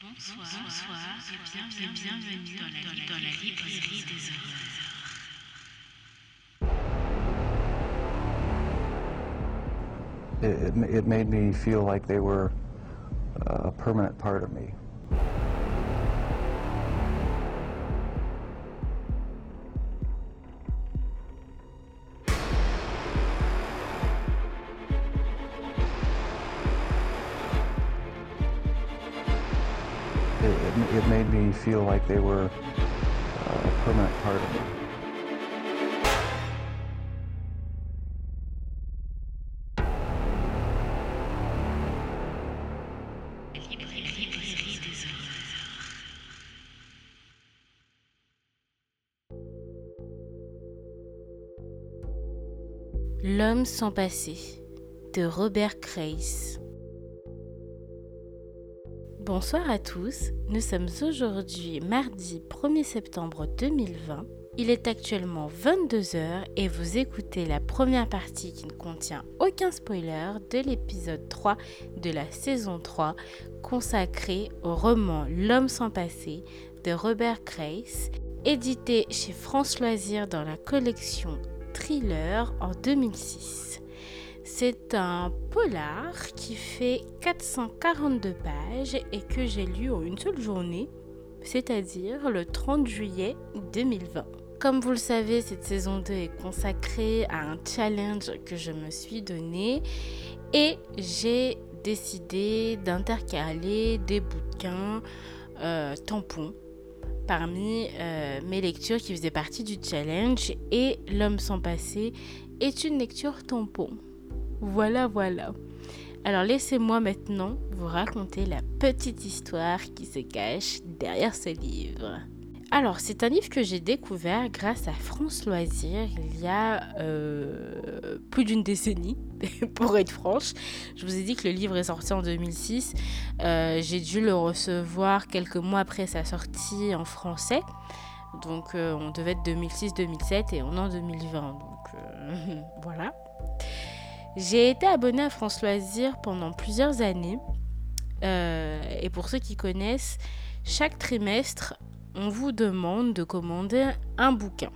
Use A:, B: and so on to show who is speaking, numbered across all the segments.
A: Bonsoir, bonsoir et bienvenue, bienvenue dans, la, dans, la, librairie des horreurs.
B: It, it made me feel like they were a permanent part of me. Feel like they were a permanent part of.
C: L'homme sans passé de Robert. Bonsoir à tous, nous sommes aujourd'hui mardi 1er septembre 2020. Il est actuellement 22h et vous écoutez la première partie qui ne contient aucun spoiler de l'épisode 3 de la saison 3 consacré au roman L'homme sans passé de Robert Kreis, édité chez France Loisirs dans la collection Thriller en 2006. C'est un polar qui fait 442 pages et que j'ai lu en une seule journée, c'est-à-dire le 30 juillet 2020. Comme vous le savez, cette saison 2 est consacrée à un challenge que je me suis donné et j'ai décidé d'intercaler des bouquins euh, tampons parmi euh, mes lectures qui faisaient partie du challenge et L'homme sans passé est une lecture tampon. Voilà, voilà. Alors laissez-moi maintenant vous raconter la petite histoire qui se cache derrière ce livre. Alors, c'est un livre que j'ai découvert grâce à France Loisirs il y a euh, plus d'une décennie, pour être franche. Je vous ai dit que le livre est sorti en 2006. Euh, j'ai dû le recevoir quelques mois après sa sortie en français. Donc, euh, on devait être 2006-2007 et on est en 2020. Donc, voilà. J'ai été abonnée à France Loisirs pendant plusieurs années. et pour ceux qui connaissent, chaque trimestre, on vous demande de commander un bouquin.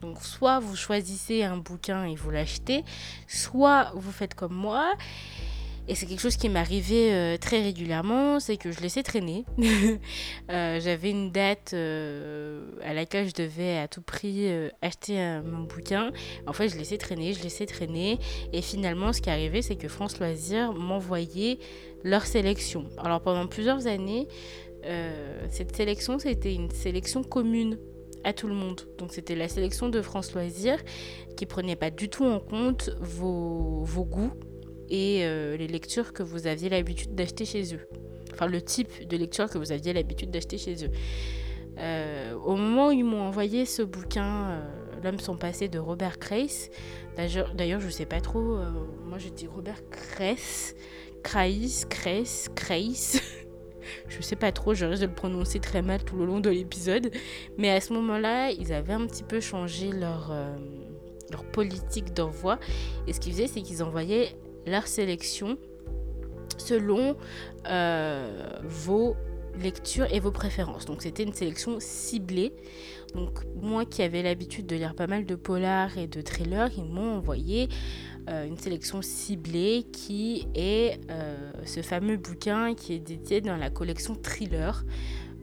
C: Donc soit vous choisissez un bouquin et vous l'achetez, soit vous faites comme moi. Et c'est quelque chose qui m'arrivait euh, très régulièrement, c'est que je laissais traîner. euh, J'avais une date euh, à laquelle je devais à tout prix acheter mon bouquin. En fait, je laissais traîner, je laissais traîner. Et finalement, ce qui arrivait, c'est que France Loisirs m'envoyait leur sélection. Alors pendant plusieurs années, cette sélection, c'était une sélection commune à tout le monde. Donc c'était la sélection de France Loisirs qui prenait pas du tout en compte vos, vos goûts et euh, les lectures que vous aviez l'habitude d'acheter chez eux. Enfin le type de lecture que vous aviez l'habitude d'acheter chez eux. Euh, au moment où ils m'ont envoyé ce bouquin, euh, L'homme sans passé de Robert Kreis, d'ailleurs je sais pas trop, moi je dis Robert Kreis, Kreis, Kreis, Kreis. je sais pas trop, je risque de le prononcer très mal tout le long de l'épisode. Mais à ce moment-là, ils avaient un petit peu changé leur, leur politique d'envoi. Et ce qu'ils faisaient, c'est qu'ils envoyaient leur sélection selon euh, vos lectures et vos préférences. Donc c'était une sélection ciblée. Donc moi qui avais l'habitude de lire pas mal de polars et de thrillers, ils m'ont envoyé euh, une sélection ciblée qui est euh, ce fameux bouquin qui est dédié dans la collection thriller.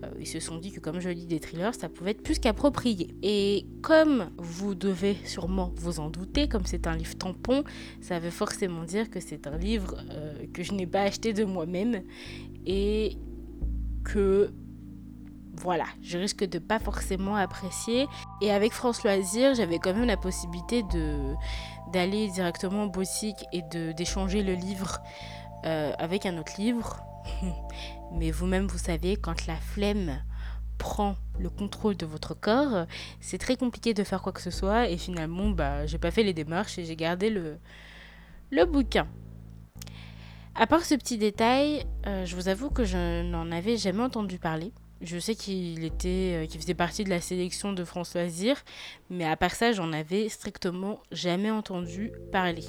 C: Euh, ils se sont dit que comme je lis des thrillers, ça pouvait être plus qu'approprié. Et comme vous devez sûrement vous en douter, comme c'est un livre tampon, ça veut forcément dire que c'est un livre euh, que je n'ai pas acheté de moi-même et que voilà, je risque de pas forcément apprécier. Et avec France Loisirs, j'avais quand même la possibilité de d'aller directement en boutique et d'échanger le livre euh, avec un autre livre. Mais vous-même, vous savez, quand la flemme prend le contrôle de votre corps, c'est très compliqué de faire quoi que ce soit. Et finalement, bah, j'ai pas fait les démarches et j'ai gardé le, le bouquin. À part ce petit détail, euh, je vous avoue que je n'en avais jamais entendu parler. Je sais qu'il était, qu'il faisait partie de la sélection de France Loisirs, mais à part ça, j'en avais strictement jamais entendu parler.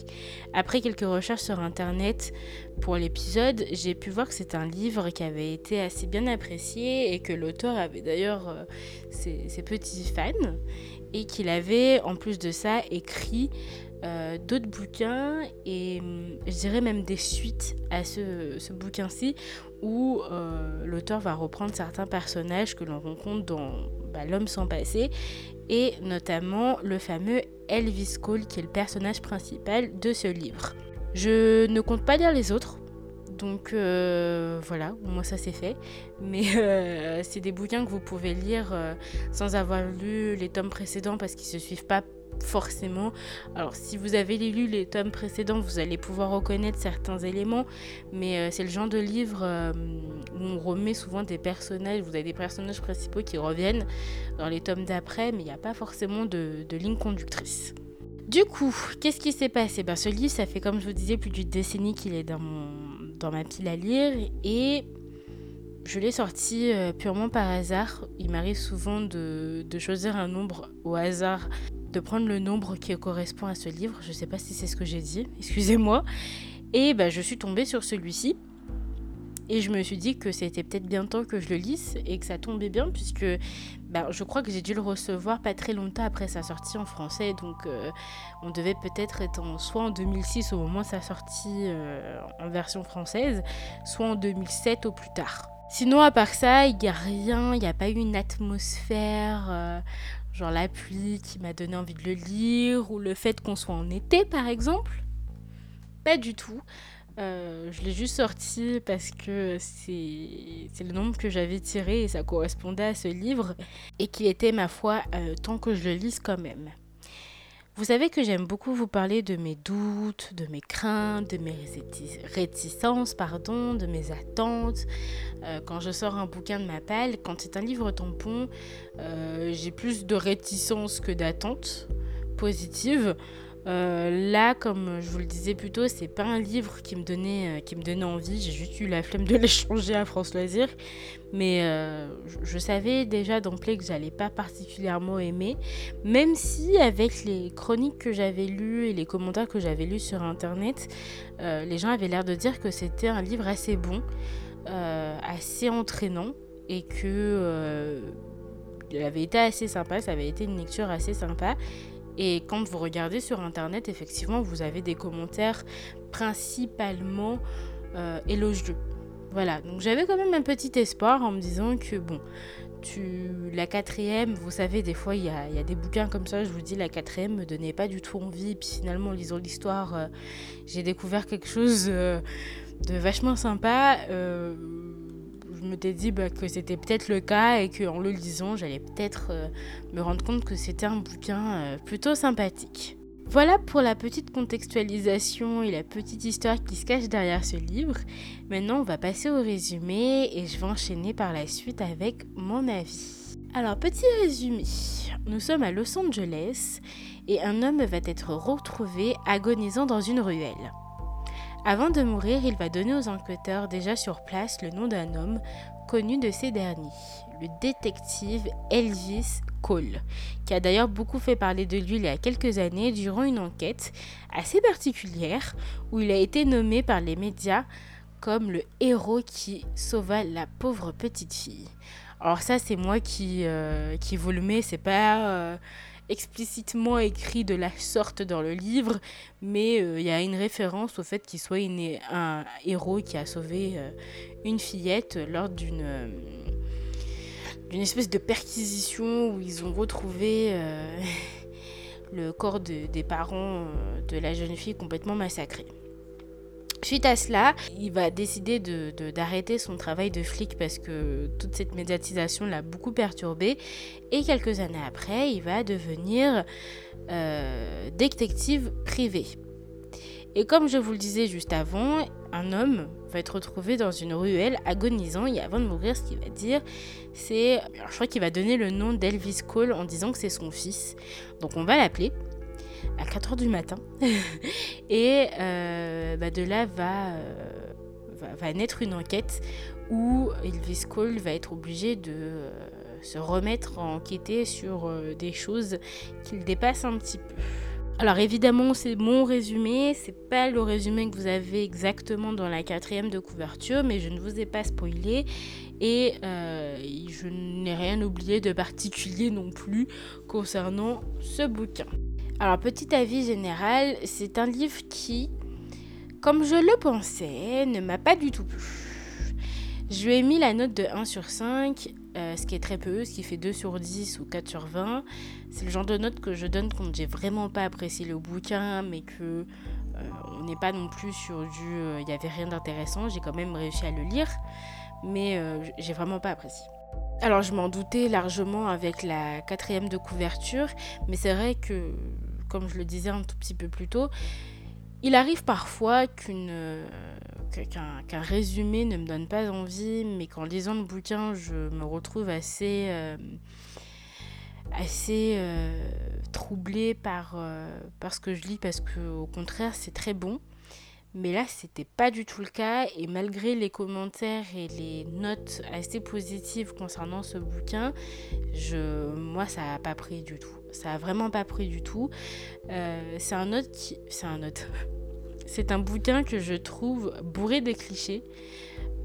C: Après quelques recherches sur internet pour l'épisode, j'ai pu voir que c'est un livre qui avait été assez bien apprécié et que l'auteur avait d'ailleurs ses, ses petits fans et qu'il avait en plus de ça écrit euh, d'autres bouquins et hum, je dirais même des suites à ce, bouquin-ci où euh, l'auteur va reprendre certains personnages que l'on rencontre dans bah, L'homme sans passé et notamment le fameux Elvis Cole qui est le personnage principal de ce livre. Je ne compte pas lire les autres. Donc euh, voilà, moi ça c'est fait. Mais c'est des bouquins que vous pouvez lire sans avoir lu les tomes précédents parce qu'ils ne se suivent pas forcément. Alors si vous avez lu les tomes précédents, vous allez pouvoir reconnaître certains éléments, mais euh, c'est le genre de livre euh, où on remet souvent des personnages, vous avez des personnages principaux qui reviennent dans les tomes d'après, mais il n'y a pas forcément de, ligne conductrice. Du coup, qu'est-ce qui s'est passé? Ben, Ce livre, ça fait comme je vous disais plus d'une décennie qu'il est dans, ma pile à lire et je l'ai sorti euh, purement par hasard. Il m'arrive souvent de choisir un nombre au hasard de prendre le nombre qui correspond à ce livre. Je ne sais pas si c'est ce que j'ai dit, excusez-moi. Et bah, je suis tombée sur celui-ci. Et je me suis dit que c'était peut-être bien temps que je le lise et que ça tombait bien puisque bah, je crois que j'ai dû le recevoir pas très longtemps après sa sortie en français. Donc euh, on devait peut-être être en, soit en 2006 au moment de sa sortie euh, en version française, soit en 2007 au plus tard. Sinon à part ça, il n'y a rien, il n'y a pas eu une atmosphère. Euh, genre la qui m'a donné envie de le lire, ou le fait qu'on soit en été par exemple. Pas du tout. Euh, je l'ai juste sorti parce que c'est le nombre que j'avais tiré et ça correspondait à ce livre et qu'il était ma foi euh, tant que je le lise quand même. Vous savez que j'aime beaucoup vous parler de mes doutes, de mes craintes, de mes réticences, pardon, de mes attentes. Euh, quand je sors un bouquin de ma palle, quand c'est un livre tampon, euh, j'ai plus de réticences que d'attentes positives. Euh, là, comme je vous le disais plus tôt, c'est pas un livre qui me donnait, euh, qui me donnait envie. J'ai juste eu la flemme de l'échanger à France Loisir. Mais euh, je, savais déjà d'emblée que j'allais pas particulièrement aimer. Même si, avec les chroniques que j'avais lues et les commentaires que j'avais lus sur internet, les gens avaient l'air de dire que c'était un livre assez bon, assez entraînant et que. il avait été assez sympa, ça avait été une lecture assez sympa. Et quand vous regardez sur Internet, effectivement, vous avez des commentaires principalement euh, élogieux. Voilà, donc j'avais quand même un petit espoir en me disant que, bon, tu, la quatrième, vous savez, des fois, il y a, des bouquins comme ça, je vous dis, la quatrième me donnait pas du tout envie. Puis finalement, en lisant l'histoire, euh, j'ai découvert quelque chose euh, de vachement sympa. Je m'étais dit bah, que c'était peut-être le cas et qu'en le lisant, j'allais peut-être euh, me rendre compte que c'était un bouquin euh, plutôt sympathique. Voilà pour la petite contextualisation et la petite histoire qui se cache derrière ce livre. Maintenant, on va passer au résumé et je vais enchaîner par la suite avec mon avis. Alors, petit résumé. Nous sommes à Los Angeles et un homme va être retrouvé agonisant dans une ruelle. Avant de mourir, il va donner aux enquêteurs déjà sur place le nom d'un homme connu de ces derniers, le détective Elvis Cole, qui a d'ailleurs beaucoup fait parler de lui il y a quelques années durant une enquête assez particulière où il a été nommé par les médias comme le héros qui sauva la pauvre petite fille. Alors ça c'est moi qui, euh, vous le mets, c'est pas... Euh, explicitement écrit de la sorte dans le livre, mais il euh, y a une référence au fait qu'il soit un héros qui a sauvé euh, une fillette lors d'une euh, d'une espèce de perquisition où ils ont retrouvé le corps de, des parents de la jeune fille complètement massacré. Suite à cela, il va décider d'arrêter son travail de flic parce que toute cette médiatisation l'a beaucoup perturbé. Et quelques années après, il va devenir euh, détective privé. Et comme je vous le disais juste avant, un homme va être retrouvé dans une ruelle agonisant et avant de mourir, ce qu'il va dire, c'est... Je crois qu'il va donner le nom d'Elvis Cole en disant que c'est son fils. Donc on va l'appeler à 4h du matin. et euh, bah de là va, euh, va, va, naître une enquête où Elvis Cole va être obligé de se remettre à enquêter sur des choses qu'il dépasse un petit peu. Alors évidemment, c'est mon résumé, c'est pas le résumé que vous avez exactement dans la quatrième de couverture, mais je ne vous ai pas spoilé et euh, je n'ai rien oublié de particulier non plus concernant ce bouquin. Alors petit avis général, c'est un livre qui, comme je le pensais, ne m'a pas du tout plu. Je lui ai mis la note de 1 sur 5 euh, ce qui est très peu, ce qui fait 2 sur 10 ou 4 sur 20. C'est le genre de note que je donne quand j'ai vraiment pas apprécié le bouquin, mais que euh, n'est pas non plus sur du euh, il n'y avait rien d'intéressant. J'ai quand même réussi à le lire, mais j'ai vraiment pas apprécié. Alors je m'en doutais largement avec la quatrième de couverture, mais c'est vrai que, comme je le disais un tout petit peu plus tôt, il arrive parfois qu'une qu'un résumé ne me donne pas envie, mais qu'en lisant le bouquin, je me retrouve assez, euh, assez euh, troublée par, euh, par ce que je lis, parce que au contraire, c'est très bon. Mais là, c'était pas du tout le cas, et malgré les commentaires et les notes assez positives concernant ce bouquin, je, moi, ça n'a pas pris du tout. Ça a vraiment pas pris du tout. c'est un note qui, c'est un note. C'est un bouquin que je trouve bourré de clichés.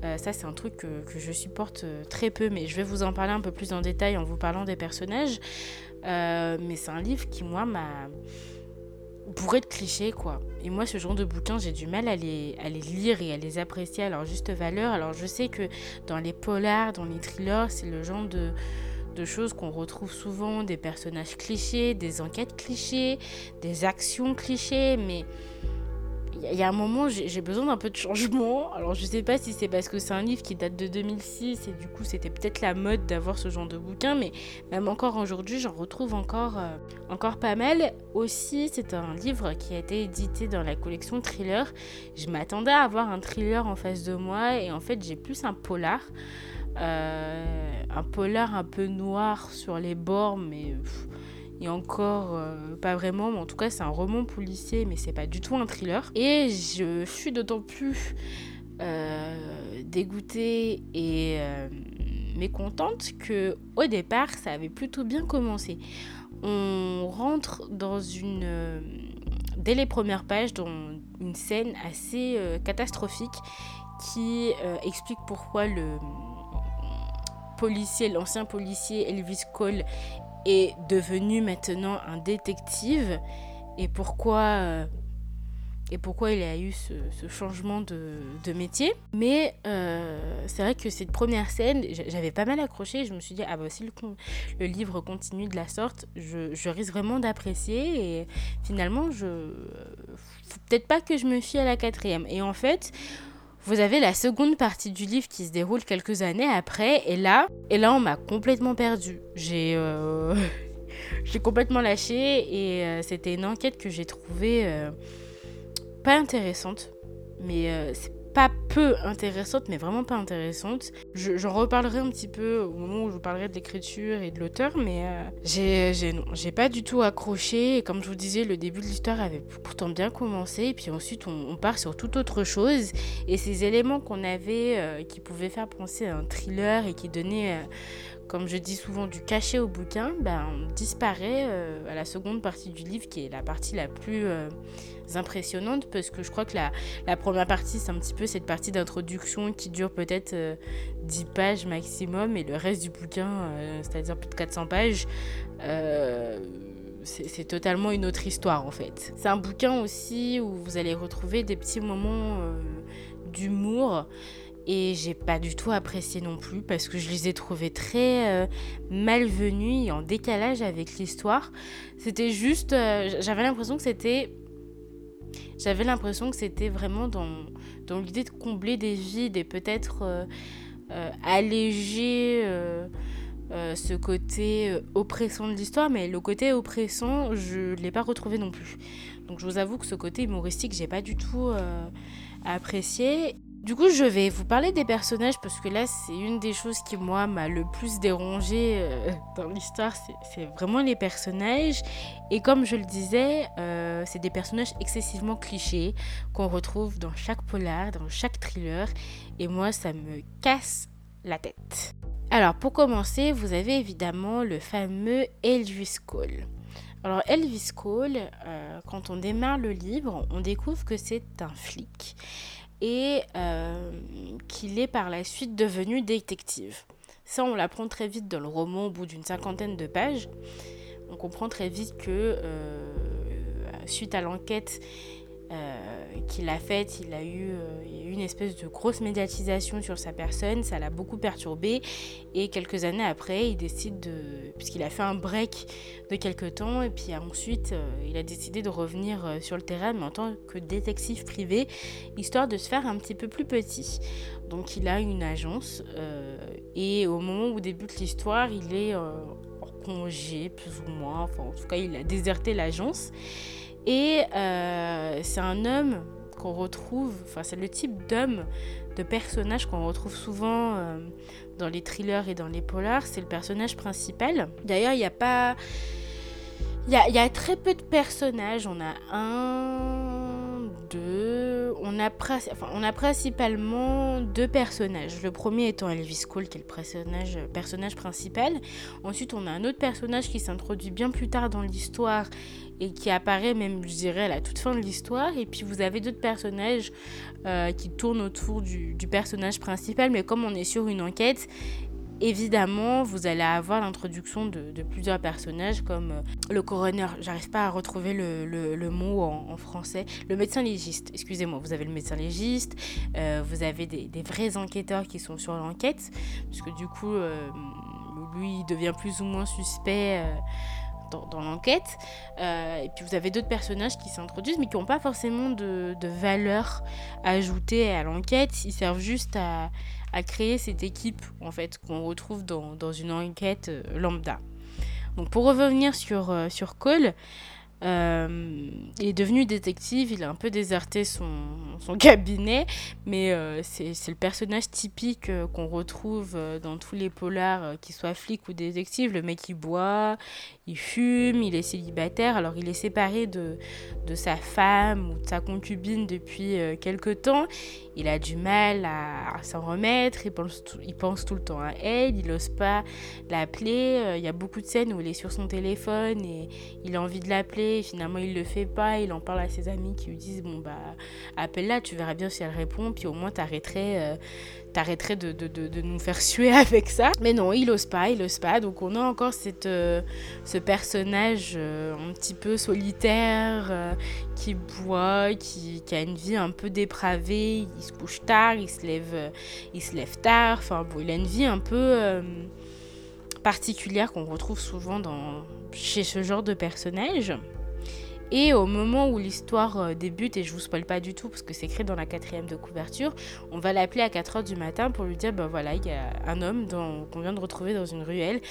C: Euh, ça, c'est un truc que, je supporte euh, très peu, mais je vais vous en parler un peu plus en détail en vous parlant des personnages. Euh, mais c'est un livre qui, moi, m'a bourré de clichés, quoi. Et moi, ce genre de bouquin, j'ai du mal à les, à les lire et à les apprécier à leur juste valeur. Alors, je sais que dans les polars, dans les thrillers, c'est le genre de, de choses qu'on retrouve souvent, des personnages clichés, des enquêtes clichés, des actions clichés, mais il y a un moment, j'ai besoin d'un peu de changement. Alors, je sais pas si c'est parce que c'est un livre qui date de 2006 et du coup, c'était peut-être la mode d'avoir ce genre de bouquin, mais même encore aujourd'hui, j'en retrouve encore, euh, encore pas mal. Aussi, c'est un livre qui a été édité dans la collection thriller. Je m'attendais à avoir un thriller en face de moi et en fait, j'ai plus un polar. Euh, un polar un peu noir sur les bords, mais et encore euh, pas vraiment, mais en tout cas c'est un roman policier, mais c'est pas du tout un thriller. Et je suis d'autant plus euh, dégoûtée et euh, mécontente que au départ ça avait plutôt bien commencé. On rentre dans une dès les premières pages dans une scène assez catastrophique qui explique pourquoi le policier, l'ancien policier Elvis Cole est devenu maintenant un détective et pourquoi, euh, et pourquoi il a eu ce, changement de, métier. Mais euh, c'est vrai que cette première scène, j'avais pas mal accroché. Je me suis dit, ah bah si le, livre continue de la sorte, je, je risque vraiment d'apprécier. Et finalement, je peut-être pas que je me fie à la quatrième. Et en fait, vous avez la seconde partie du livre qui se déroule quelques années après, et là, et on m'a complètement perdu. J'ai euh, j'ai complètement lâché et euh, c'était une enquête que j'ai trouvée euh, pas intéressante, mais c'est pas peu intéressante, mais vraiment pas intéressante. J'en reparlerai un petit peu au moment où je vous parlerai de l'écriture et de l'auteur, mais euh, j'ai pas du tout accroché. Et comme je vous disais, le début de l'histoire avait pourtant bien commencé, et puis ensuite on, part sur toute autre chose. Et ces éléments qu'on avait euh, qui pouvaient faire penser à un thriller et qui donnaient euh, comme je dis souvent, du cachet au bouquin, ben, disparaît euh, à la seconde partie du livre, qui est la partie la plus euh, impressionnante, parce que je crois que la, première partie, c'est un petit peu cette partie d'introduction qui dure peut-être 10 euh, pages maximum, et le reste du bouquin, c'est-à-dire plus de 400 pages, c'est totalement une autre histoire en fait. C'est un bouquin aussi où vous allez retrouver des petits moments d'humour et j'ai pas du tout apprécié non plus parce que je les ai trouvés très euh, malvenus et en décalage avec l'histoire. C'était juste, euh, j'avais l'impression que c'était, j'avais l'impression que c'était vraiment dans, dans l'idée de combler des vides et peut-être euh, alléger ce côté oppressant de l'histoire, mais le côté oppressant, je l'ai pas retrouvé non plus. Donc je vous avoue que ce côté humoristique, j'ai pas du tout apprécié Du coup, je vais vous parler des personnages parce que là, c'est une des choses qui, moi, m'a le plus dérangé euh, dans l'histoire. C'est vraiment les personnages. Et comme je le disais, euh, c'est des personnages excessivement clichés qu'on retrouve dans chaque polar, dans chaque thriller. Et moi, ça me casse la tête. Alors, pour commencer, vous avez évidemment le fameux Elvis Cole. Alors Elvis Cole, euh, quand on démarre le livre, on découvre que c'est un flic et euh, qu'il est par la suite devenu détective. Ça, on l'apprend très vite dans le roman au bout d'une cinquantaine de pages. On comprend très vite que euh, suite à l'enquête euh, qu'il a faite, il a eu une espèce de grosse médiatisation sur sa personne, ça l'a beaucoup perturbé et quelques années après, il décide de puisqu'il a fait un break de quelques temps et puis ensuite il a décidé de revenir sur le terrain mais en tant que détective privé, histoire de se faire un petit peu plus petit. Donc il a une agence et au moment où débute l'histoire, il est en congé plus ou moins, enfin en tout cas il a déserté l'agence. Et c'est un homme qu'on retrouve, enfin c'est le type d'homme, de personnage qu'on retrouve souvent euh, dans les thrillers et dans les polars, c'est le personnage principal. D'ailleurs, il n'y a pas... Il y y a, très peu de personnages, on a un, deux, on a, on a principalement deux personnages. Le premier étant Elvis Cole, qui est le personnage principal. Ensuite, on a un autre personnage qui s'introduit bien plus tard dans l'histoire et qui apparaît même, je dirais, à la toute fin de l'histoire. Et puis vous avez d'autres personnages euh, qui tournent autour du, personnage principal, mais comme on est sur une enquête, Évidemment, vous allez avoir l'introduction de, plusieurs personnages comme euh, le coroner, j'arrive pas à retrouver le, mot en, français, le médecin légiste, excusez-moi, vous avez le médecin légiste, euh, vous avez des, vrais enquêteurs qui sont sur l'enquête, parce que du coup, lui, il devient plus ou moins suspect. Dans, l'enquête. et puis vous avez d'autres personnages qui s'introduisent, mais qui n'ont pas forcément de, de, valeur ajoutée à l'enquête. Ils servent juste à, à créer cette équipe en fait qu'on retrouve dans, dans, une enquête euh, lambda. Donc pour revenir sur, euh, sur Cole, euh, il est devenu détective, il a un peu déserté son, son cabinet, mais euh, c'est le personnage typique euh, qu'on retrouve dans tous les polars, qu'il soit flic ou détective. Le mec, il boit, il fume, il est célibataire. Alors, il est séparé de, de sa femme ou de sa concubine depuis quelque temps. Il a du mal à, s'en remettre, il pense, tout, il le temps à elle, il n'ose pas l'appeler. Il y a beaucoup de scènes où il est sur son téléphone et il a envie de l'appeler finalement il le fait pas, il en parle à ses amis qui lui disent bon bah appelle-la, tu verras bien si elle répond, puis au moins t'arrêterais euh, t'arrêterais de, nous faire suer avec ça. Mais non, il ose pas, il ose pas, donc on a encore cette, euh, ce personnage euh, un petit peu solitaire qui boit, qui, a une vie un peu dépravée, il se couche tard, il se lève, il se lève tard, enfin bon, il a une vie un peu particulière qu'on retrouve souvent chez ce genre de personnage. Et au moment où l'histoire euh, débute, et je vous spoil pas du tout parce que c'est écrit dans la quatrième de couverture, on va l'appeler à 4h du matin pour lui dire ben voilà, il y a un homme qu'on vient de retrouver dans une ruelle,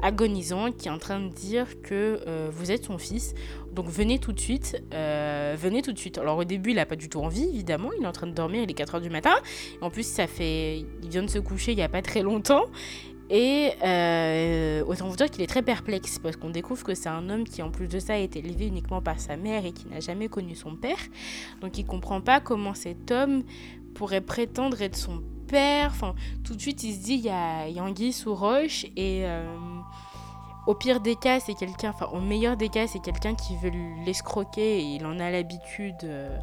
C: agonisant, qui est en train de dire que euh, vous êtes son fils. Donc venez tout de suite, euh, venez tout de suite. Alors au début, il n'a pas du tout envie, évidemment, il est en train de dormir, il est 4h du matin. En plus, ça fait. Il vient de se coucher il n'y a pas très longtemps. Et euh, autant vous dire qu'il est très perplexe parce qu'on découvre que c'est un homme qui en plus de ça a été élevé uniquement par sa mère et qui n'a jamais connu son père. Donc il comprend pas comment cet homme pourrait prétendre être son père. Enfin, tout de suite il se dit il y a Yangui sous roche et euh, au pire des cas c'est quelqu'un, enfin au meilleur des cas c'est quelqu'un qui veut l'escroquer et il en a l'habitude. Euh,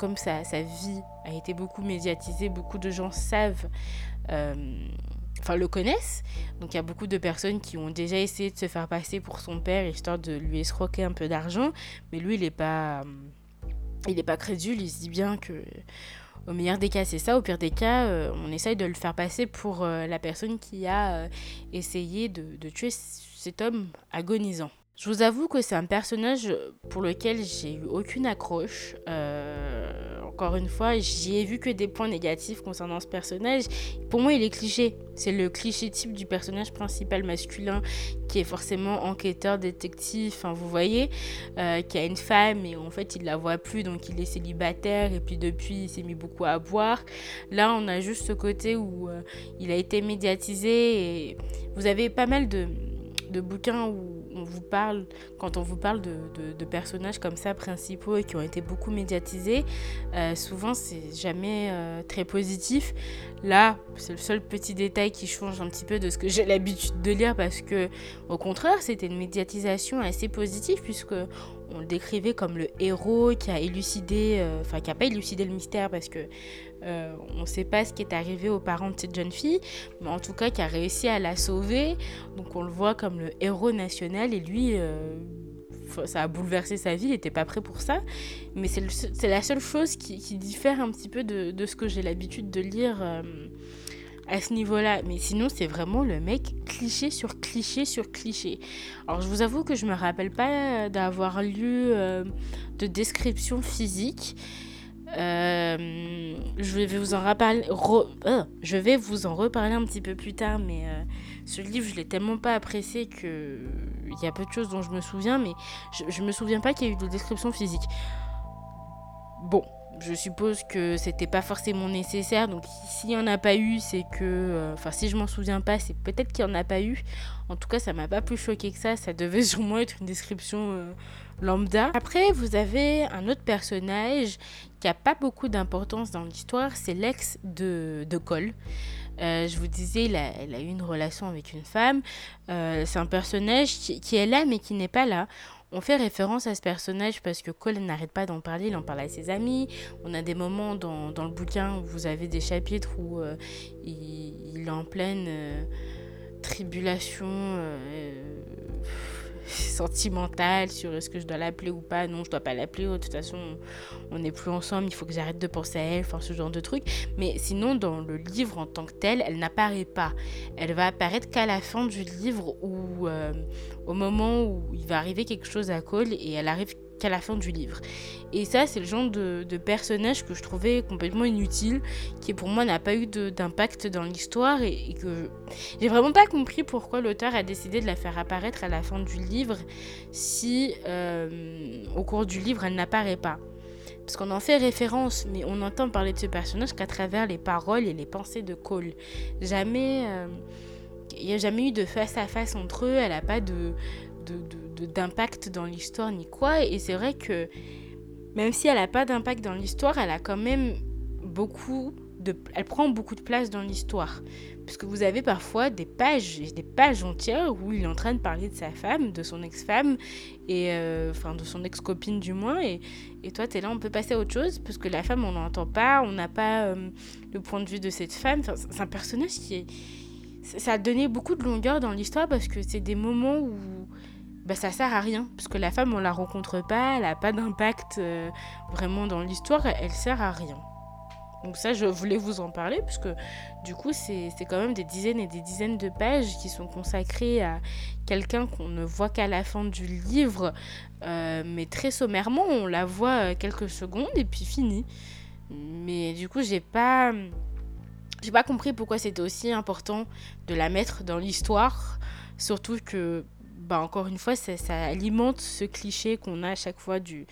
C: comme sa, sa, vie a été beaucoup médiatisée, beaucoup de gens savent enfin le connaissent. Donc il y a beaucoup de personnes qui ont déjà essayé de se faire passer pour son père histoire de lui escroquer un peu d'argent, mais lui il n'est pas il est pas crédule, il se dit bien que au meilleur des cas c'est ça, au pire des cas euh, on essaye de le faire passer pour euh, la personne qui a euh, essayé de, tuer cet homme agonisant. Je vous avoue que c'est un personnage pour lequel j'ai eu aucune accroche encore une fois, j'y ai vu que des points négatifs concernant ce personnage. Pour moi, il est cliché. C'est le cliché type du personnage principal masculin qui est forcément enquêteur, détective, enfin vous voyez, euh, qui a une femme et en fait il la voit plus donc il est célibataire et puis depuis il s'est mis beaucoup à boire. Là on a juste ce côté où euh, il a été médiatisé et vous avez pas mal de, de bouquins où on vous parle, quand on vous parle de, de, personnages comme ça principaux et qui ont été beaucoup médiatisés, euh, souvent c'est jamais euh, très positif. Là, c'est le seul petit détail qui change un petit peu de ce que j'ai l'habitude de lire parce que, au contraire, c'était une médiatisation assez positive puisque on le décrivait comme le héros qui a élucidé, euh, enfin qui a pas élucidé le mystère parce que euh, on ne sait pas ce qui est arrivé aux parents de cette jeune fille, mais en tout cas qui a réussi à la sauver. Donc on le voit comme le héros national et lui, euh, ça a bouleversé sa vie, il n'était pas prêt pour ça. Mais c'est la seule chose qui, diffère un petit peu de, ce que j'ai l'habitude de lire euh, à ce niveau-là. Mais sinon, c'est vraiment le mec cliché sur cliché sur cliché. Alors, je vous avoue que je me rappelle pas d'avoir lu de description physique. Euh, je vais vous en reparler, euh, je vais vous en reparler un petit peu plus tard, mais euh, ce livre, je l'ai tellement pas apprécié que il y a peu de choses dont je me souviens, mais je, je me souviens pas qu'il y ait eu de description physique. Bon, je suppose que c'était pas forcément nécessaire. Donc s'il y en a pas eu, c'est que, enfin si je m'en souviens pas, c'est peut-être qu'il y en a pas eu. En tout cas, ça m'a pas plus choqué que ça. Ça devait sûrement être une description lambda. Après, vous avez un autre personnage qui a pas beaucoup d'importance dans l'histoire, c'est l'ex de, de Cole. Euh, je vous disais, elle a, eu une relation avec une femme. Euh, c'est un personnage qui, est là mais qui n'est pas là. On fait référence à ce personnage parce que Cole n'arrête pas d'en parler, il en parle à ses amis. On a des moments dans, dans le bouquin où vous avez des chapitres où euh, il, est en pleine tribulation sentimentale sur est-ce que je dois l'appeler ou pas. Non, je dois pas l'appeler. De toute façon, on n'est plus ensemble. Il faut que j'arrête de penser à elle. Enfin, ce genre de truc. Mais sinon, dans le livre en tant que tel, elle n'apparaît pas. Elle va apparaître qu'à la fin du livre ou euh, au moment où il va arriver quelque chose à Cole et elle arrive qu'à la fin du livre. Et ça, c'est le genre de, personnage que je trouvais complètement inutile, qui pour moi n'a pas eu d'impact dans l'histoire et, que j'ai vraiment pas compris pourquoi l'auteur a décidé de la faire apparaître à la fin du livre si euh, au cours du livre elle n'apparaît pas. Parce qu'on en fait référence, mais on entend parler de ce personnage qu'à travers les paroles et les pensées de Cole. Jamais. Euh, il n'y a jamais eu de face à face entre eux, elle n'a pas de, d'impact dans l'histoire ni quoi. Et c'est vrai que même si elle n'a pas d'impact dans l'histoire, elle a quand même beaucoup de... Elle prend beaucoup de place dans l'histoire. Parce que vous avez parfois des pages, des pages entières où il est en train de parler de sa femme, de son ex-femme, et euh, enfin de son ex-copine du moins. Et, et toi, tu es là, on peut passer à autre chose, parce que la femme, on n'entend pas, on n'a pas euh, le point de vue de cette femme. c'est un personnage qui est... Ça a donné beaucoup de longueur dans l'histoire parce que c'est des moments où bah, ça sert à rien. Parce que la femme, on la rencontre pas, elle n'a pas d'impact euh, vraiment dans l'histoire, elle sert à rien. Donc ça, je voulais vous en parler, puisque du coup, c'est quand même des dizaines et des dizaines de pages qui sont consacrées à quelqu'un qu'on ne voit qu'à la fin du livre, euh, mais très sommairement, on la voit euh, quelques secondes et puis fini. Mais du coup, j'ai pas... J'ai pas compris pourquoi c'était aussi important de la mettre dans l'histoire, surtout que bah, encore une fois, ça, alimente ce cliché qu'on a à chaque fois du,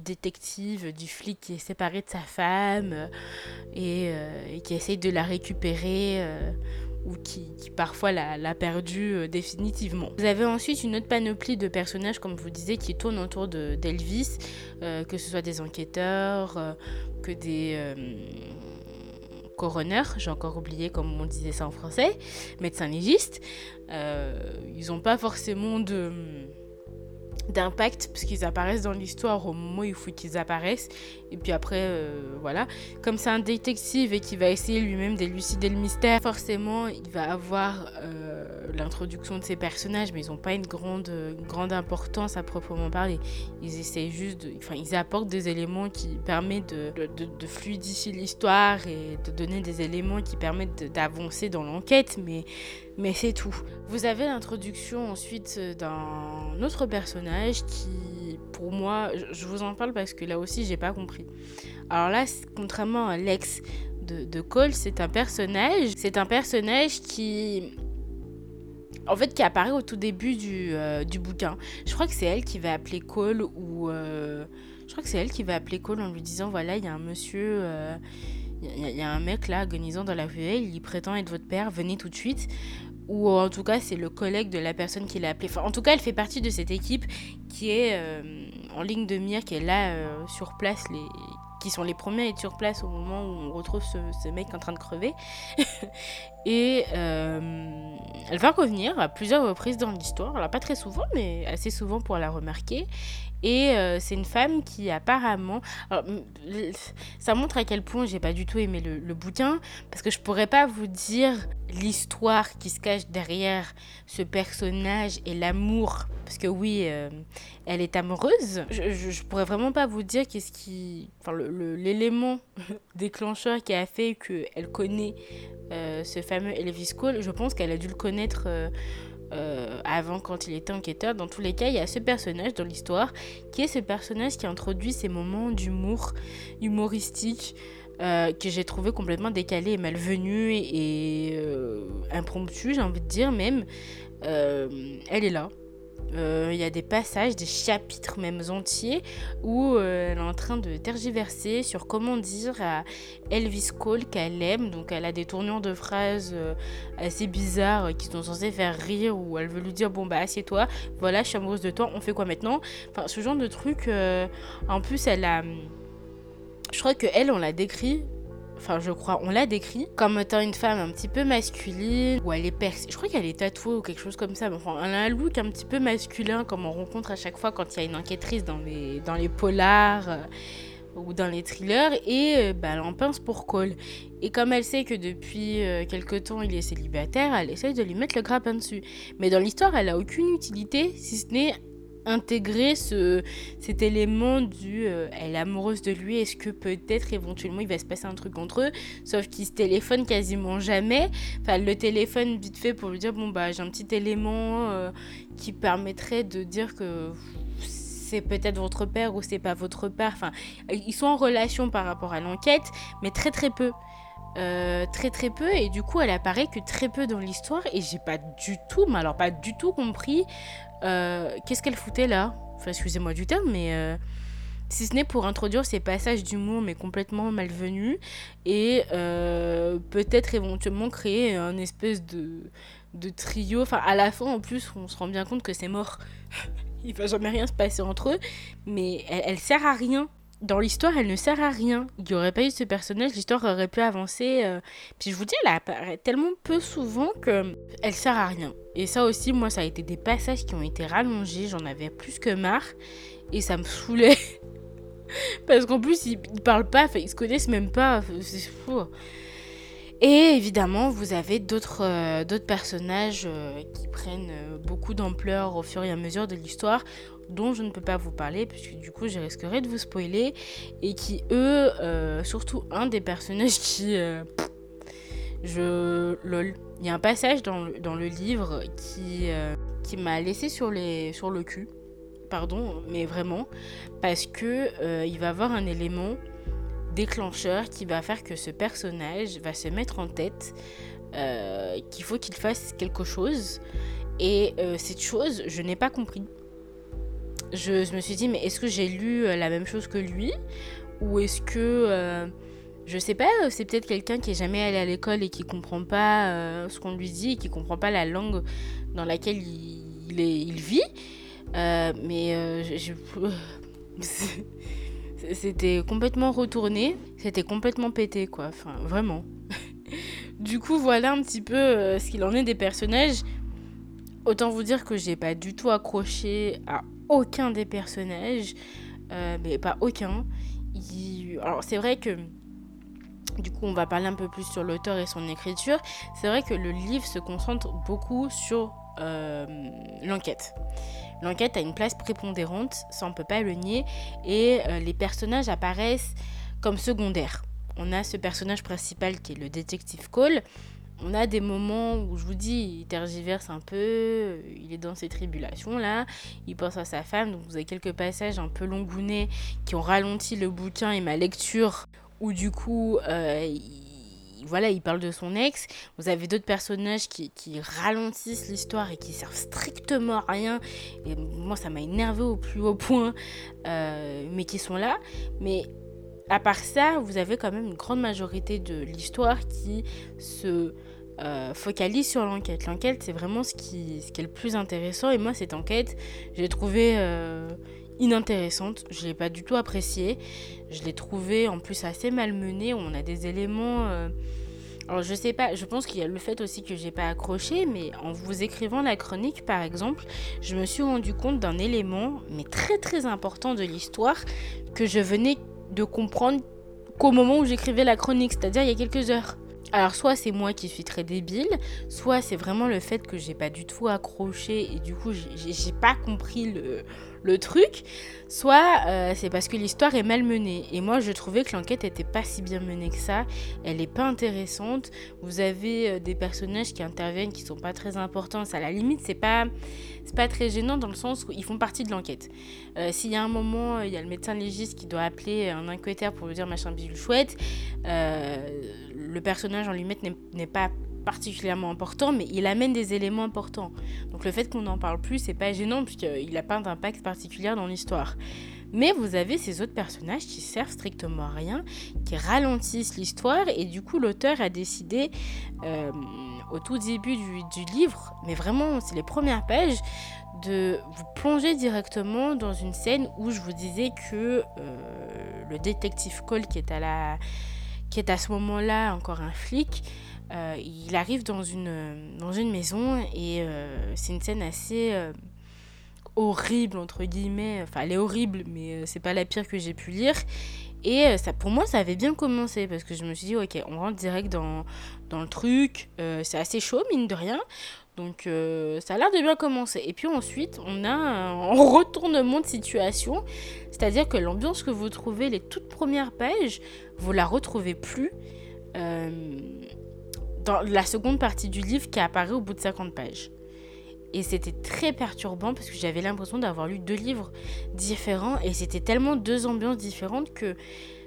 C: détective, du flic qui est séparé de sa femme euh, euh, et, qui essaye de la récupérer euh, ou qui, parfois l'a perdue définitivement. Vous avez ensuite une autre panoplie de personnages, comme vous disais, qui tournent autour d'Elvis, que ce soit des enquêteurs, que des coroner, j'ai encore oublié comment on disait ça en français, médecin légiste. Euh, ils n'ont pas forcément de d'impact parce qu'ils apparaissent dans l'histoire au moment où il faut qu'ils apparaissent. Et puis après euh, voilà. Comme c'est un détective et qui va essayer lui-même d'élucider le mystère forcément il va avoir euh, l'introduction de ces personnages mais ils n'ont pas une grande grande importance à proprement parler. Ils essayent juste enfin ils apportent des éléments qui permettent de, de fluidifier l'histoire et de donner des éléments qui permettent d'avancer dans l'enquête mais mais c'est tout. Vous avez l'introduction ensuite d'un autre personnage qui, pour moi, je vous en parle parce que là aussi, j'ai pas compris. Alors là, contrairement à l'ex de, Cole, c'est un personnage, c'est un personnage qui en fait, qui apparaît au tout début du, euh, du bouquin. Je crois que c'est elle qui va appeler Cole ou. Euh, je crois que c'est elle qui va appeler Cole en lui disant voilà, il y a un monsieur. Euh, il y, a un mec là agonisant dans la ruelle, il prétend être votre père, venez tout de suite. Ou en tout cas, c'est le collègue de la personne qui l'a appelé. Enfin, en tout cas, elle fait partie de cette équipe qui est en ligne de mire, qui est là sur place, qui sont les premiers à être sur place au moment où on retrouve ce, mec en train de crever. et euh, elle va revenir à plusieurs reprises dans l'histoire. Alors pas très souvent, mais assez souvent pour la remarquer. Et euh, c'est une femme qui apparemment... ça montre à quel point j'ai pas du tout aimé le, le, bouquin, parce que je pourrais pas vous dire l'histoire qui se cache derrière ce personnage et l'amour, parce que oui, euh, elle est amoureuse. Je, je, pourrais vraiment pas vous dire qu'est-ce qui... Enfin, l'élément déclencheur qui a fait qu'elle connaît euh, ce fameux Elvis Cole, je pense qu'elle a dû le connaître... Euh, avant quand il était enquêteur. Dans tous les cas, il y a ce personnage dans l'histoire qui est ce personnage qui introduit ces moments d'humour humoristique. Euh, que j'ai trouvé complètement décalé et malvenu et, euh, impromptu, j'ai envie de dire même. elle est là, euh, il y a des passages, des chapitres même entiers où euh, elle est en train de tergiverser sur comment dire à Elvis Cole qu'elle aime. Donc elle a des tournures de phrases euh, assez bizarres qui sont censées faire rire ou elle veut lui dire bon bah assieds-toi, voilà je suis amoureuse de toi, on fait quoi maintenant? Enfin ce genre de truc. en plus elle a... Je crois que elle on l'a décrit enfin je crois, on l'a décrit comme étant une femme un petit peu masculine, ou elle est percée, je crois qu'elle est tatouée ou quelque chose comme ça, mais enfin elle a un look un petit peu masculin comme on rencontre à chaque fois quand il y a une enquêtrice dans les, dans les polars. Euh, ou dans les thrillers et euh, bah, elle en pince pour Cole. Et comme elle sait que depuis euh, quelque temps il est célibataire, elle essaye de lui mettre le grappin dessus. Mais dans l'histoire, elle a aucune utilité si ce n'est intégrer ce, cet élément du euh, elle est amoureuse de lui, est-ce que peut-être éventuellement il va se passer un truc entre eux, sauf qu'il se téléphone quasiment jamais, enfin le téléphone vite fait pour lui dire bon bah j'ai un petit élément euh, qui permettrait de dire que c'est peut-être votre père ou c'est pas votre père, enfin ils sont en relation par rapport à l'enquête, mais très très peu. Euh, très très peu. Et du coup elle apparaît que très peu dans l'histoire. Et j'ai pas du tout mais alors pas du tout compris euh, qu'est-ce qu'elle foutait là? Enfin, excusez-moi du terme, mais euh, si ce n'est pour introduire ces passages d'humour, mais complètement malvenus, et euh, peut-être éventuellement créer un espèce de, trio. Enfin, à la fin, en plus, on se rend bien compte que c'est mort. Il va jamais rien se passer entre eux, mais elle, elle sert à rien dans l'histoire, elle ne sert à rien. Il n'y aurait pas eu ce personnage, l'histoire aurait pu avancer. Euh, puis je vous dis, elle apparaît tellement peu souvent que elle sert à rien. Et ça aussi, moi, ça a été des passages qui ont été rallongés. J'en avais plus que marre. Et ça me saoulait. Parce qu'en plus, ils, ne parlent pas, ils se connaissent même pas. C'est fou. Et évidemment, vous avez d'autres euh, personnages euh, qui prennent beaucoup d'ampleur au fur et à mesure de l'histoire dont je ne peux pas vous parler puisque du coup je risquerais de vous spoiler et qui eux euh, surtout un des personnages qui euh, je lol. Il y a un passage dans le, dans le livre qui euh, qui m'a laissé sur les sur le cul pardon mais vraiment parce que il va avoir un élément déclencheur qui va faire que ce personnage va se mettre en tête qu'il faut qu'il fasse quelque chose et cette chose je n'ai pas compris je, me suis dit, mais est-ce que j'ai lu euh, la même chose que lui Ou est-ce que. Euh, je sais pas, euh, c'est peut-être quelqu'un qui est jamais allé à l'école et qui comprend pas ce qu'on lui dit et qui comprend pas la langue dans laquelle il, vit. mais c'était complètement retourné, c'était complètement pété quoi, enfin vraiment. du coup, voilà un petit peu ce qu'il en est des personnages. Autant vous dire que j'ai pas du tout accroché à aucun des personnages, euh, mais pas aucun. Alors c'est vrai que du coup, on va parler un peu plus sur l'auteur et son écriture. C'est vrai que le livre se concentre beaucoup sur euh, l'enquête. L'enquête a une place prépondérante, ça on peut pas le nier, et euh, les personnages apparaissent comme secondaires. On a ce personnage principal qui est le détective Cole. On a des moments où je vous dis, il tergiverse un peu, il est dans ses tribulations là, il pense à sa femme, donc vous avez quelques passages un peu longounés qui ont ralenti le bouquin et ma lecture, où du coup, euh, il, voilà, il parle de son ex. Vous avez d'autres personnages qui, ralentissent l'histoire et qui servent strictement à rien. Et moi, ça m'a énervé au plus haut point, euh, mais qui sont là. Mais à part ça, vous avez quand même une grande majorité de l'histoire qui se euh, focalise sur l'enquête. L'enquête, c'est vraiment ce qui, ce qui est le plus intéressant. Et moi, cette enquête, j'ai trouvé euh, inintéressante. Je ne l'ai pas du tout appréciée. Je l'ai trouvée en plus assez malmenée. On a des éléments. Euh, alors je sais pas, je pense qu'il y a le fait aussi que j'ai pas accroché, mais en vous écrivant la chronique par exemple, je me suis rendu compte d'un élément, mais très très important de l'histoire, que je venais de comprendre qu'au moment où j'écrivais la chronique, c'est-à-dire il y a quelques heures. Alors soit c'est moi qui suis très débile, soit c'est vraiment le fait que j'ai pas du tout accroché et du coup j'ai pas compris le, le truc, soit euh, c'est parce que l'histoire est mal menée. Et moi, je trouvais que l'enquête était pas si bien menée que ça. Elle est pas intéressante. Vous avez euh, des personnages qui interviennent qui sont pas très importants. À la limite, c'est pas pas très gênant dans le sens où ils font partie de l'enquête. Euh, s'il y a un moment, il y a le médecin légiste qui doit appeler un inquiéteur pour lui dire machin bidule chouette, le personnage en lui-même n'est pas particulièrement important, mais il amène des éléments importants. Donc le fait qu'on n'en parle plus, c'est pas gênant, puisqu'il n'a pas d'impact particulier dans l'histoire. Mais vous avez ces autres personnages qui servent strictement à rien, qui ralentissent l'histoire, et du coup l'auteur a décidé, euh, au tout début du, livre, mais vraiment c'est les premières pages, de vous plonger directement dans une scène où je vous disais que euh, le détective Cole qui est à la qui est à ce moment-là encore un flic, euh, il arrive dans une, maison et euh, c'est une scène assez euh, horrible, entre guillemets. Enfin, elle est horrible, mais c'est pas la pire que j'ai pu lire. Et ça, pour moi, ça avait bien commencé parce que je me suis dit, ok, on rentre direct dans, dans le truc. c'est assez chaud, mine de rien. Donc ça a l'air de bien commencer. Et puis ensuite, on a un retournement de situation. C'est-à-dire que l'ambiance que vous trouvez les toutes premières pages, vous la retrouvez plus dans la seconde partie du livre qui apparaît au bout de 50 pages. Et c'était très perturbant parce que j'avais l'impression d'avoir lu deux livres différents et c'était tellement deux ambiances différentes que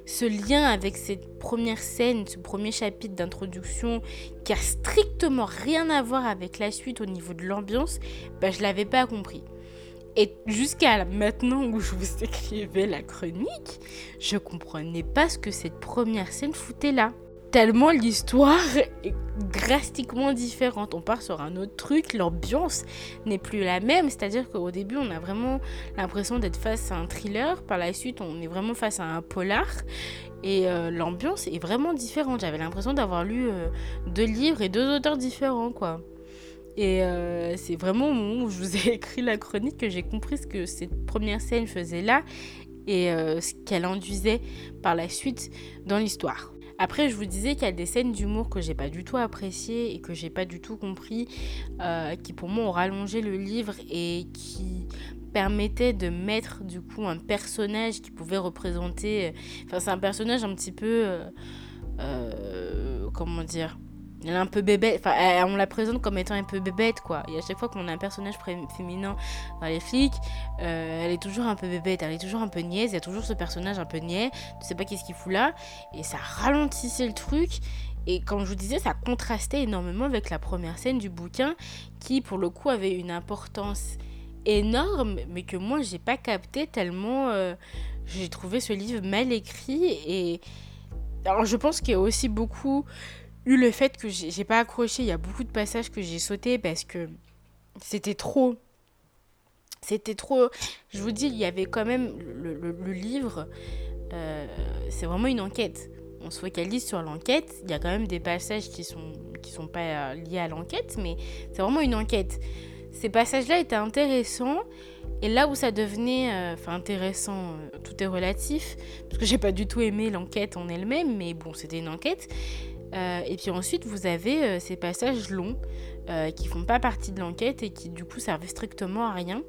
C: ce lien avec cette première scène, ce premier chapitre d'introduction qui a strictement rien à voir avec la suite au niveau de l'ambiance, ben je l'avais pas compris. Et jusqu'à maintenant où je vous écrivais la chronique, je comprenais pas ce que cette première scène foutait là tellement l'histoire est drastiquement différente. On part sur un autre truc, l'ambiance n'est plus la même. C'est-à-dire qu'au début, on a vraiment l'impression d'être face à un thriller. Par la suite, on est vraiment face à un polar. Et euh, l'ambiance est vraiment différente. J'avais l'impression d'avoir lu euh, deux livres et deux auteurs différents, quoi. Et euh, c'est vraiment au moment où je vous ai écrit la chronique que j'ai compris ce que cette première scène faisait là et ce qu'elle induisait par la suite dans l'histoire. Après, je vous disais qu'il y a des scènes d'humour que j'ai pas du tout appréciées et que j'ai pas du tout compris, euh, qui pour moi ont rallongé le livre et qui permettaient de mettre du coup un personnage qui pouvait représenter. Enfin, c'est un personnage un petit peu. Euh, euh, comment dire elle est un peu bébête, enfin, on la présente comme étant un peu bébête, quoi. Et à chaque fois qu'on a un personnage féminin dans les flics, euh, elle est toujours un peu bébête, elle est toujours un peu niaise, il y a toujours ce personnage un peu niais, tu sais pas qu'est-ce qu'il fout là, et ça ralentissait le truc. Et comme je vous disais, ça contrastait énormément avec la première scène du bouquin, qui pour le coup avait une importance énorme, mais que moi j'ai pas capté tellement euh, j'ai trouvé ce livre mal écrit. Et alors je pense qu'il y a aussi beaucoup eu le fait que j'ai pas accroché. Il y a beaucoup de passages que j'ai sauté parce que c'était trop. C'était trop. Je vous dis, il y avait quand même le, livre. Euh, c'est vraiment une enquête. On se focalise sur l'enquête. Il y a quand même des passages qui sont qui sont pas euh, liés à l'enquête, mais c'est vraiment une enquête. Ces passages-là étaient intéressants. Et là où ça devenait, euh, enfin intéressant, tout est relatif, parce que j'ai pas du tout aimé l'enquête en elle-même, mais bon, c'était une enquête. Euh, et puis ensuite, vous avez euh, ces passages longs euh, qui font pas partie de l'enquête et qui du coup servent strictement à rien.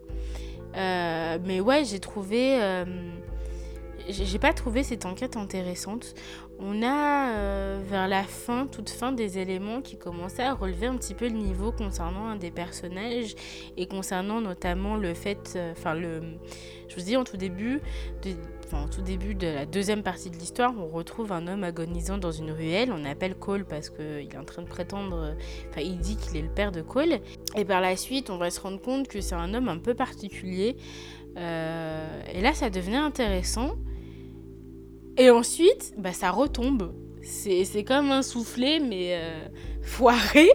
C: mais ouais, j'ai trouvé. j'ai pas trouvé cette enquête intéressante. on a euh, vers la fin, toute fin, des éléments qui commençaient à relever un petit peu le niveau concernant un des personnages et concernant notamment le fait, euh, enfin le, je vous dis en tout début, de, enfin, tout début de la deuxième partie de l'histoire, on retrouve un homme agonisant dans une ruelle. On appelle Cole parce qu'il est en train de prétendre, enfin il dit qu'il est le père de Cole. Et par la suite, on va se rendre compte que c'est un homme un peu particulier. Euh, et là, ça devenait intéressant. Et ensuite, bah, ça retombe. C'est comme un soufflet, mais euh, foiré.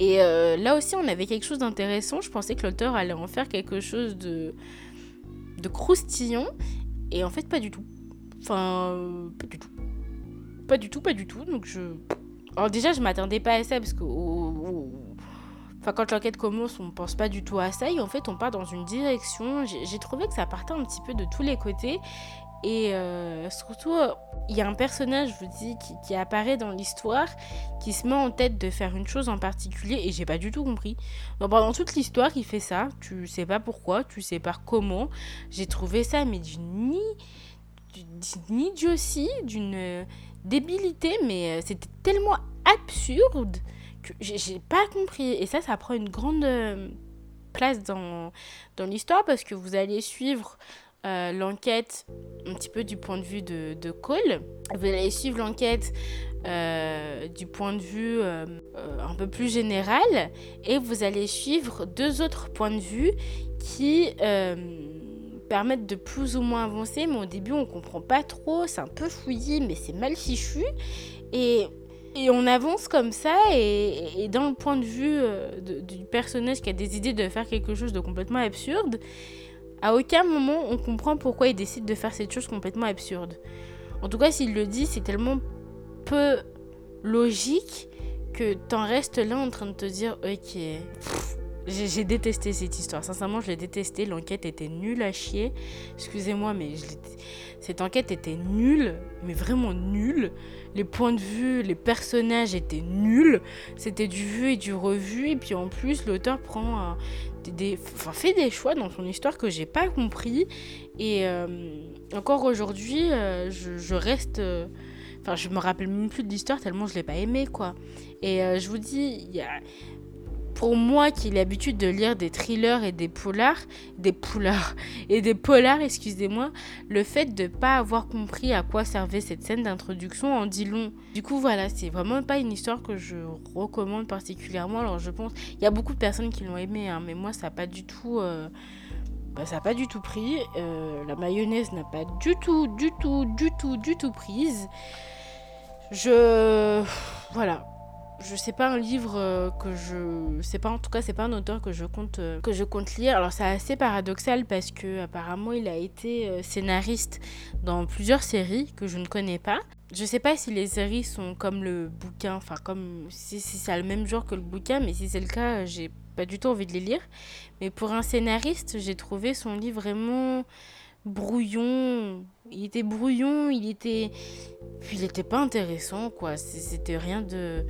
C: Et euh, là aussi, on avait quelque chose d'intéressant. Je pensais que l'auteur allait en faire quelque chose de, de croustillant. Et en fait, pas du tout. Enfin, pas du tout. Pas du tout, pas du tout. Donc je. Alors déjà, je m'attendais pas à ça parce que. Enfin, quand l'enquête commence, on pense pas du tout à ça. Et en fait, on part dans une direction. J'ai trouvé que ça partait un petit peu de tous les côtés. Et euh, surtout, il y a un personnage, je vous dis, qui, apparaît dans l'histoire, qui se met en tête de faire une chose en particulier, et j'ai pas du tout compris. Donc, pendant toute l'histoire, il fait ça. Tu sais pas pourquoi, tu sais pas comment. J'ai trouvé ça, mais d'une d'une idiotie, d'une débilité, mais euh, c'était tellement absurde que j'ai pas compris. Et ça, ça prend une grande euh, place dans, dans l'histoire parce que vous allez suivre euh, l'enquête un petit peu du point de vue de, Cole. Vous allez suivre l'enquête euh, du point de vue euh, un peu plus général et vous allez suivre deux autres points de vue qui permettent de plus ou moins avancer, mais au début on comprend pas trop, c'est un peu fouillis, mais c'est mal fichu. Et, et, on avance comme ça, et, et dans le point de vue du personnage qui a des idées de faire quelque chose de complètement absurde, à aucun moment on comprend pourquoi il décide de faire cette chose complètement absurde. En tout cas, s'il le dit, c'est tellement peu logique que t'en restes là en train de te dire ok. J'ai détesté cette histoire. Sincèrement, je l'ai détesté. L'enquête était nulle à chier. Excusez-moi, mais cette enquête était nulle, mais vraiment nulle. Les points de vue, les personnages étaient nuls. C'était du vu et du revu. Et puis en plus, l'auteur prend des, fait des choix dans son histoire que j'ai pas compris. Et euh, encore aujourd'hui, euh, je, reste. Euh, enfin, je me rappelle même plus de l'histoire tellement je l'ai pas aimé, quoi. Et je vous dis, il y a pour moi qui ai l'habitude de lire des thrillers et des polars, des polars et des polars, excusez-moi, le fait de ne pas avoir compris à quoi servait cette scène d'introduction en dit long. Du coup, voilà, c'est vraiment pas une histoire que je recommande particulièrement. Alors, je pense, il y a beaucoup de personnes qui l'ont aimé, hein, mais moi, ça n'a pas du tout. Euh, bah, ça n'a pas du tout pris. Euh, la mayonnaise n'a pas du tout, du tout, du tout, du tout prise. Je. Voilà je sais pas un livre euh, que je c'est pas en tout cas c'est pas un auteur que je compte euh, que je compte lire. Alors c'est assez paradoxal parce que apparemment il a été euh, scénariste dans plusieurs séries que je ne connais pas. Je sais pas si les séries sont comme le bouquin enfin comme si, si c'est le même genre que le bouquin mais si c'est le cas j'ai pas du tout envie de les lire. Mais pour un scénariste j'ai trouvé son livre vraiment brouillon. Il était brouillon il était puis il était pas intéressant quoi. C'était rien de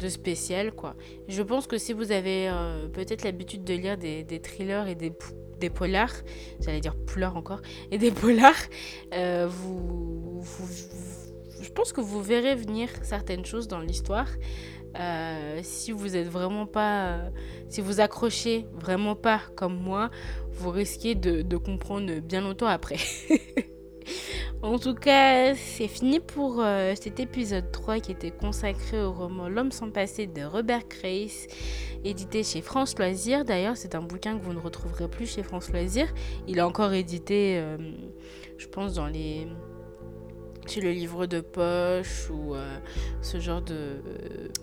C: de spécial, quoi. Je pense que si vous avez euh, peut-être l'habitude de lire des, thrillers et des, des polars, j'allais dire poulard encore, et des polars, euh, vous, je pense que vous verrez venir certaines choses dans l'histoire. Euh, si vous êtes vraiment pas, si vous accrochez vraiment pas comme moi, vous risquez de comprendre bien longtemps après. En tout cas, c'est fini pour euh, cet épisode 3 qui était consacré au roman L'homme sans passé de Robert Grace, édité chez France Loisirs. D'ailleurs, c'est un bouquin que vous ne retrouverez plus chez France Loisirs. Il est encore édité, euh, je pense, dans les chez le livre de poche ou euh, ce genre de,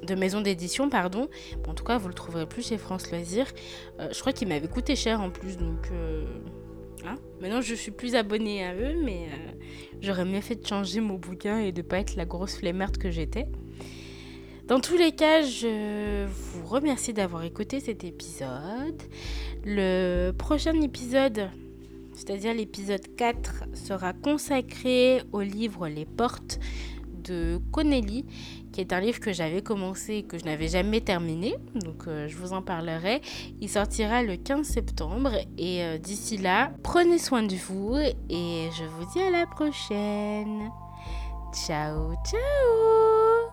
C: de maison d'édition, pardon. en tout cas, vous le trouverez plus chez France Loisirs. je crois qu'il m'avait coûté cher en plus, donc Hein? Maintenant, je suis plus abonnée à eux, mais euh, j'aurais mieux fait de changer mon bouquin et de pas être la grosse flemmarde que j'étais. Dans tous les cas, je vous remercie d'avoir écouté cet épisode. Le prochain épisode, c'est-à-dire l'épisode 4, sera consacré au livre Les Portes de Connelly, qui est un livre que j'avais commencé et que je n'avais jamais terminé. Donc euh, je vous en parlerai. Il sortira le 15 septembre et euh, d'ici là, prenez soin de vous et je vous dis à la prochaine. ciao ciao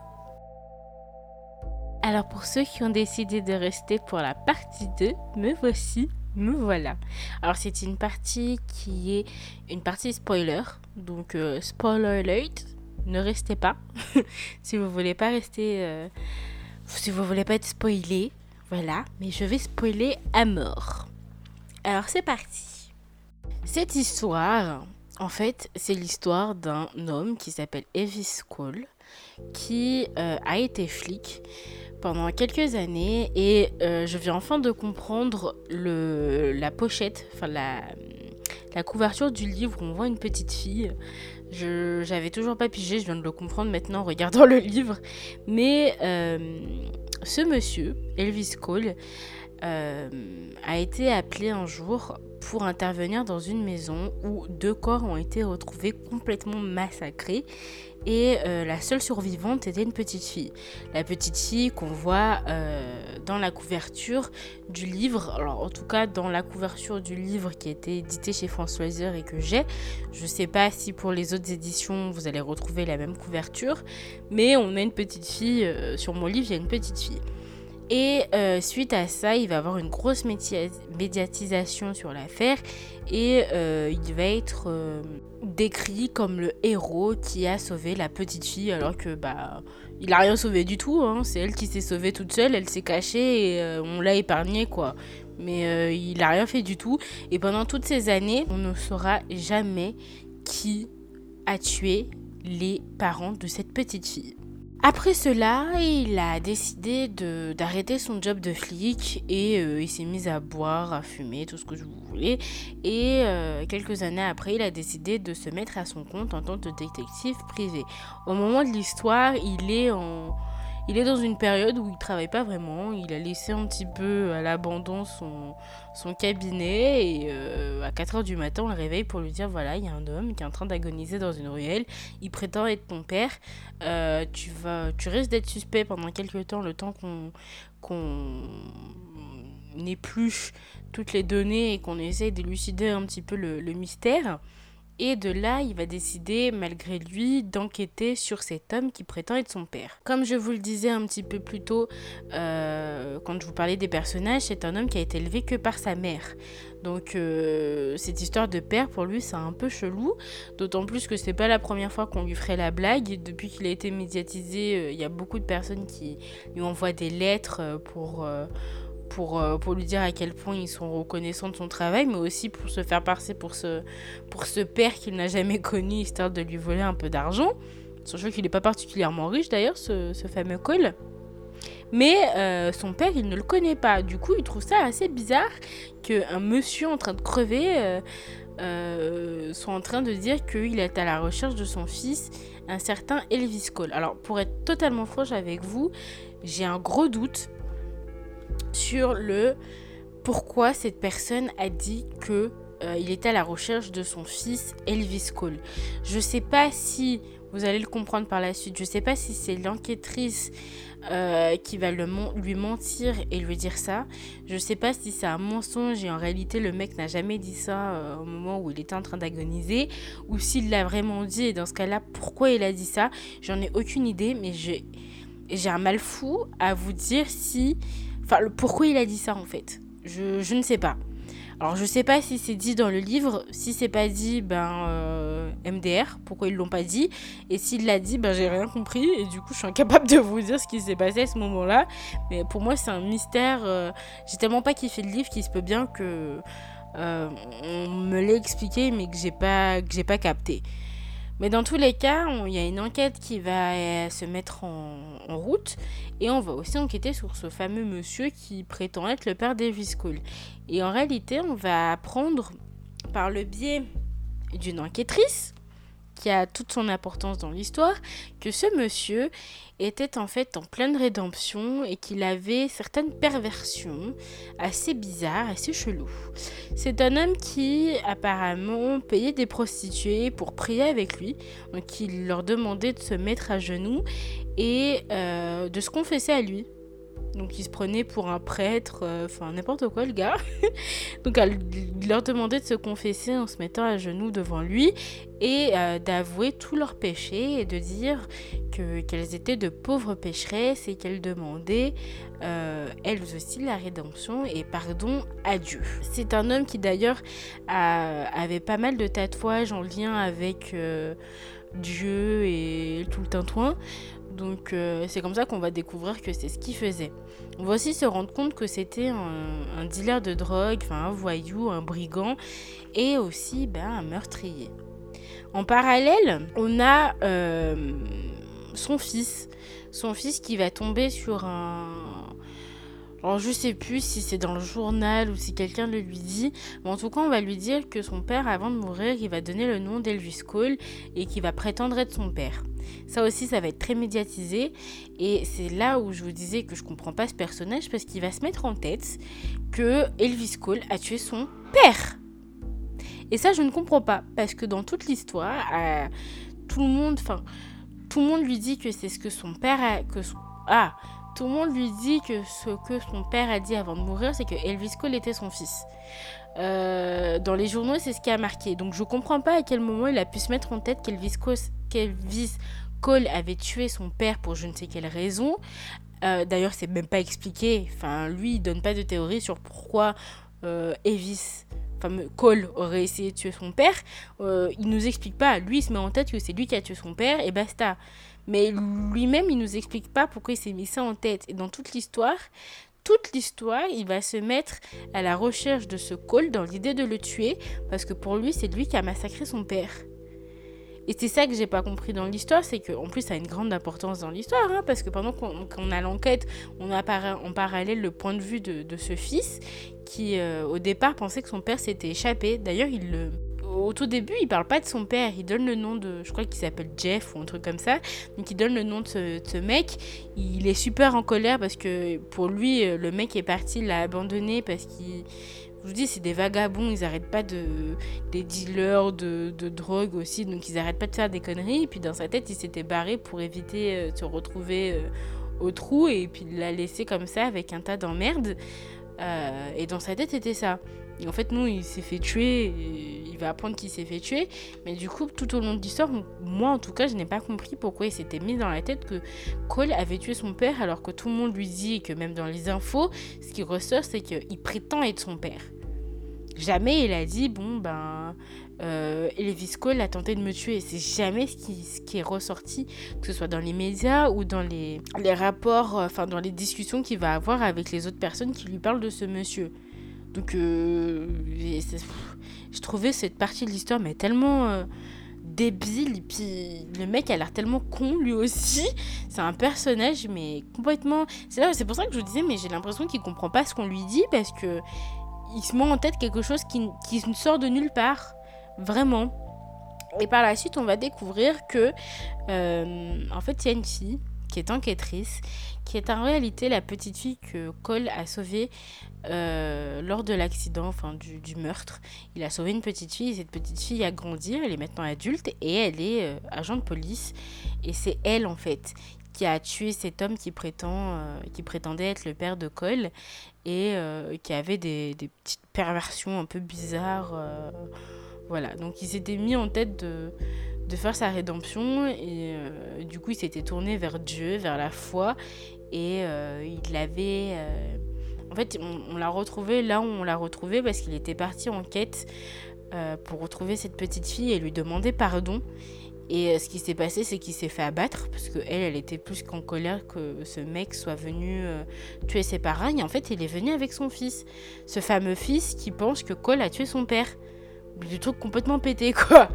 C: Alors pour ceux qui ont décidé de rester pour la partie 2, me voici, me voilà. Alors c'est une partie qui est une partie spoiler, donc euh, spoiler alert, ne restez pas si vous voulez pas rester, euh, si vous voulez pas être spoilé, voilà. Mais je vais spoiler à mort. Alors c'est parti. Cette histoire, en fait, c'est l'histoire d'un homme qui s'appelle Evis Cole, qui euh, a été flic pendant quelques années et euh, je viens enfin de comprendre le, la pochette, enfin la, la couverture du livre où on voit une petite fille. J'avais toujours pas pigé, je viens de le comprendre maintenant en regardant le livre. Mais euh, ce monsieur, Elvis Cole, euh, a été appelé un jour pour intervenir dans une maison où deux corps ont été retrouvés complètement massacrés et euh, la seule survivante était une petite fille. La petite fille qu'on voit euh, dans la couverture du livre, alors en tout cas dans la couverture du livre qui a été édité chez François et que j'ai. Je sais pas si pour les autres éditions vous allez retrouver la même couverture, mais on a une petite fille, sur mon livre il y a une petite fille. Et euh, suite à ça, il va avoir une grosse médiatisation sur l'affaire et euh, il va être euh, décrit comme le héros qui a sauvé la petite fille alors que bah il a rien sauvé du tout. Hein. C'est elle qui s'est sauvée toute seule, elle s'est cachée et on l'a épargnée quoi. Mais il a rien fait du tout. Et pendant toutes ces années, on ne saura jamais qui a tué les parents de cette petite fille. Après cela, il a décidé d'arrêter son job de flic et euh, il s'est mis à boire, à fumer, tout ce que vous voulez. Et euh, quelques années après, il a décidé de se mettre à son compte en tant que détective privé. Au moment de l'histoire, il est en il est dans une période où il travaille pas vraiment. Il a laissé un petit peu à l'abandon son, cabinet et euh, à 4 heures du matin, on le réveille pour lui dire voilà, il y a un homme qui est en train d'agoniser dans une ruelle. Il prétend être ton père. Euh, tu vas, risques d'être suspect pendant quelques temps, le temps qu'on qu'on épluche toutes les données et qu'on essaye d'élucider un petit peu le mystère. Et de là, il va décider, malgré lui, d'enquêter sur cet homme qui prétend être son père. Comme je vous le disais un petit peu plus tôt, euh, quand je vous parlais des personnages, c'est un homme qui a été élevé que par sa mère. Donc euh, cette histoire de père, pour lui, c'est un peu chelou. D'autant plus que c'est pas la première fois qu'on lui ferait la blague. Depuis qu'il a été médiatisé, euh, il y a beaucoup de personnes qui lui envoient des lettres pour pour, euh, pour lui dire à quel point ils sont reconnaissants de son travail, mais aussi pour se faire passer pour ce, pour ce père qu'il n'a jamais connu, histoire de lui voler un peu d'argent. Sachant qu'il n'est pas particulièrement riche d'ailleurs, ce, ce, fameux Cole. Mais euh, son père, il ne le connaît pas. Du coup, il trouve ça assez bizarre qu'un monsieur en train de crever euh, soit en train de dire qu'il est à la recherche de son fils, un certain Elvis Cole. Alors, pour être totalement franche avec vous, j'ai un gros doute sur le pourquoi cette personne a dit que euh, il était à la recherche de son fils Elvis Cole. Je sais pas si vous allez le comprendre par la suite. Je sais pas si c'est l'enquêtrice euh, qui va lui mentir et lui dire ça. Je sais pas si c'est un mensonge et en réalité le mec n'a jamais dit ça euh, au moment où il était en train d'agoniser ou s'il l'a vraiment dit et dans ce cas-là pourquoi il a dit ça? J'en ai aucune idée mais j'ai un mal fou à vous dire si Enfin, pourquoi il a dit ça en fait. Je, je, ne sais pas. Alors je sais pas si c'est dit dans le livre, si c'est pas dit, ben euh, MDR, pourquoi ils l'ont pas dit, et s'il l'a dit, ben j'ai rien compris, et du coup je suis incapable de vous dire ce qui s'est passé à ce moment-là, mais pour moi c'est un mystère, euh, j'ai tellement pas kiffé le livre qu'il se peut bien que euh, on me l'ait expliqué mais que j'ai pas, que j'ai pas capté. Mais dans tous les cas, il y a une enquête qui va euh, se mettre en, route et on va aussi enquêter sur ce fameux monsieur qui prétend être le père d'Elvis Cole. Et en réalité, on va apprendre par le biais d'une enquêtrice qui a toute son importance dans l'histoire, que ce monsieur était en fait en pleine rédemption et qu'il avait certaines perversions assez bizarres, assez cheloues. C'est un homme qui apparemment payait des prostituées pour prier avec lui, donc il leur demandait de se mettre à genoux et euh, de se confesser à lui. Donc il se prenait pour un prêtre, euh, enfin n'importe quoi le gars. Donc elle leur demandait de se confesser en se mettant à genoux devant lui et euh, d'avouer tous leurs péchés et de dire que qu'elles étaient de pauvres pécheresses et qu'elles demandaient euh, elles aussi la rédemption et pardon à Dieu. C'est un homme qui d'ailleurs avait pas mal de tatouages en lien avec Dieu et tout le tintouin. Donc euh, c'est comme ça qu'on va découvrir que c'est ce qu'il faisait. On va aussi se rendre compte que c'était un, dealer de drogue, un voyou, un brigand et aussi ben, un meurtrier. En parallèle, on a euh, son fils. Son fils qui va tomber sur un, alors je sais plus si c'est dans le journal ou si quelqu'un le lui dit, mais en tout cas on va lui dire que son père avant de mourir il va donner le nom d'Elvis Cole et qu'il va prétendre être son père. Ça aussi ça va être très médiatisé et c'est là où je vous disais que je comprends pas ce personnage parce qu'il va se mettre en tête que Elvis Cole a tué son père. Et ça je ne comprends pas parce que dans toute l'histoire, euh, tout le monde, enfin tout le monde lui dit que c'est ce que son père a, que ah tout le monde lui dit que ce que son père a dit avant de mourir, c'est que Elvis Cole était son fils. Euh, dans les journaux, c'est ce qui a marqué. Donc je comprends pas à quel moment il a pu se mettre en tête qu'Elvis Cole, avait tué son père pour je ne sais quelle raison. Euh, D'ailleurs, c'est même pas expliqué. Enfin, lui, il donne pas de théorie sur pourquoi euh, Elvis Cole aurait essayé de tuer son père. Euh, il nous explique pas. Lui, il se met en tête que c'est lui qui a tué son père et basta. Mais lui-même, il nous explique pas pourquoi il s'est mis ça en tête. Et dans toute l'histoire, toute l'histoire, il va se mettre à la recherche de ce Cole dans l'idée de le tuer, parce que pour lui, c'est lui qui a massacré son père. Et c'est ça que j'ai pas compris dans l'histoire, c'est qu'en plus ça a une grande importance dans l'histoire, hein, parce que pendant qu'on a l'enquête, on a en parallèle le point de vue de, ce fils qui euh, au départ pensait que son père s'était échappé. D'ailleurs, il au tout début, il parle pas de son père, il donne le nom de, je crois qu'il s'appelle Jeff ou un truc comme ça. Donc il donne le nom de ce, mec. Il est super en colère parce que pour lui, euh, le mec est parti, il l'a abandonné parce qu'il, je vous dis, c'est des vagabonds, ils arrêtent pas de, des dealers de, de, drogue aussi, donc ils arrêtent pas de faire des conneries. Et puis dans sa tête, il s'était barré pour éviter euh, de se retrouver euh, au trou et puis il l'a laissé comme ça avec un tas d'emmerdes. et dans sa tête, c'était ça. Et en fait, nous, il s'est fait tuer, il va apprendre qu'il s'est fait tuer. Mais du coup, tout au long de l'histoire, moi en tout cas, je n'ai pas compris pourquoi il s'était mis dans la tête que Cole avait tué son père, alors que tout le monde lui dit, que même dans les infos, ce qui ressort, c'est qu'il prétend être son père. Jamais il a dit, bon, ben, euh, Elvis Cole a tenté de me tuer. C'est jamais ce qui, ce qui est ressorti, que ce soit dans les médias ou dans les, les rapports, enfin, dans les discussions qu'il va avoir avec les autres personnes qui lui parlent de ce monsieur. Donc, euh, je trouvais cette partie de l'histoire mais tellement euh, débile. Et puis, le mec a l'air tellement con lui aussi. C'est un personnage, mais complètement. C'est c'est pour ça que je vous disais, mais j'ai l'impression qu'il comprend pas ce qu'on lui dit parce que il se met en tête quelque chose qui, qui sort de nulle part. Vraiment. Et par la suite, on va découvrir que, euh, en fait, il y a une fille qui est enquêtrice, qui est en réalité la petite fille que Cole a sauvée euh, lors de l'accident, enfin du, meurtre. Il a sauvé une petite fille et cette petite fille a grandi, elle est maintenant adulte et elle est euh, agent de police. Et c'est elle en fait qui a tué cet homme qui, euh, prétendait être le père de Cole et qui avait des, petites perversions un peu bizarres. voilà, donc il s'était mis en tête de de faire sa rédemption et du coup il s'était tourné vers Dieu, vers la foi et il avait en fait on, l'a retrouvé là où on l'a retrouvé parce qu'il était parti en quête pour retrouver cette petite fille et lui demander pardon. Et ce qui s'est passé c'est qu'il s'est fait abattre parce que elle elle était plus qu'en colère que ce mec soit venu tuer ses parents et en fait il est venu avec son fils. Ce fameux fils qui pense que Cole a tué son père du truc complètement pété quoi.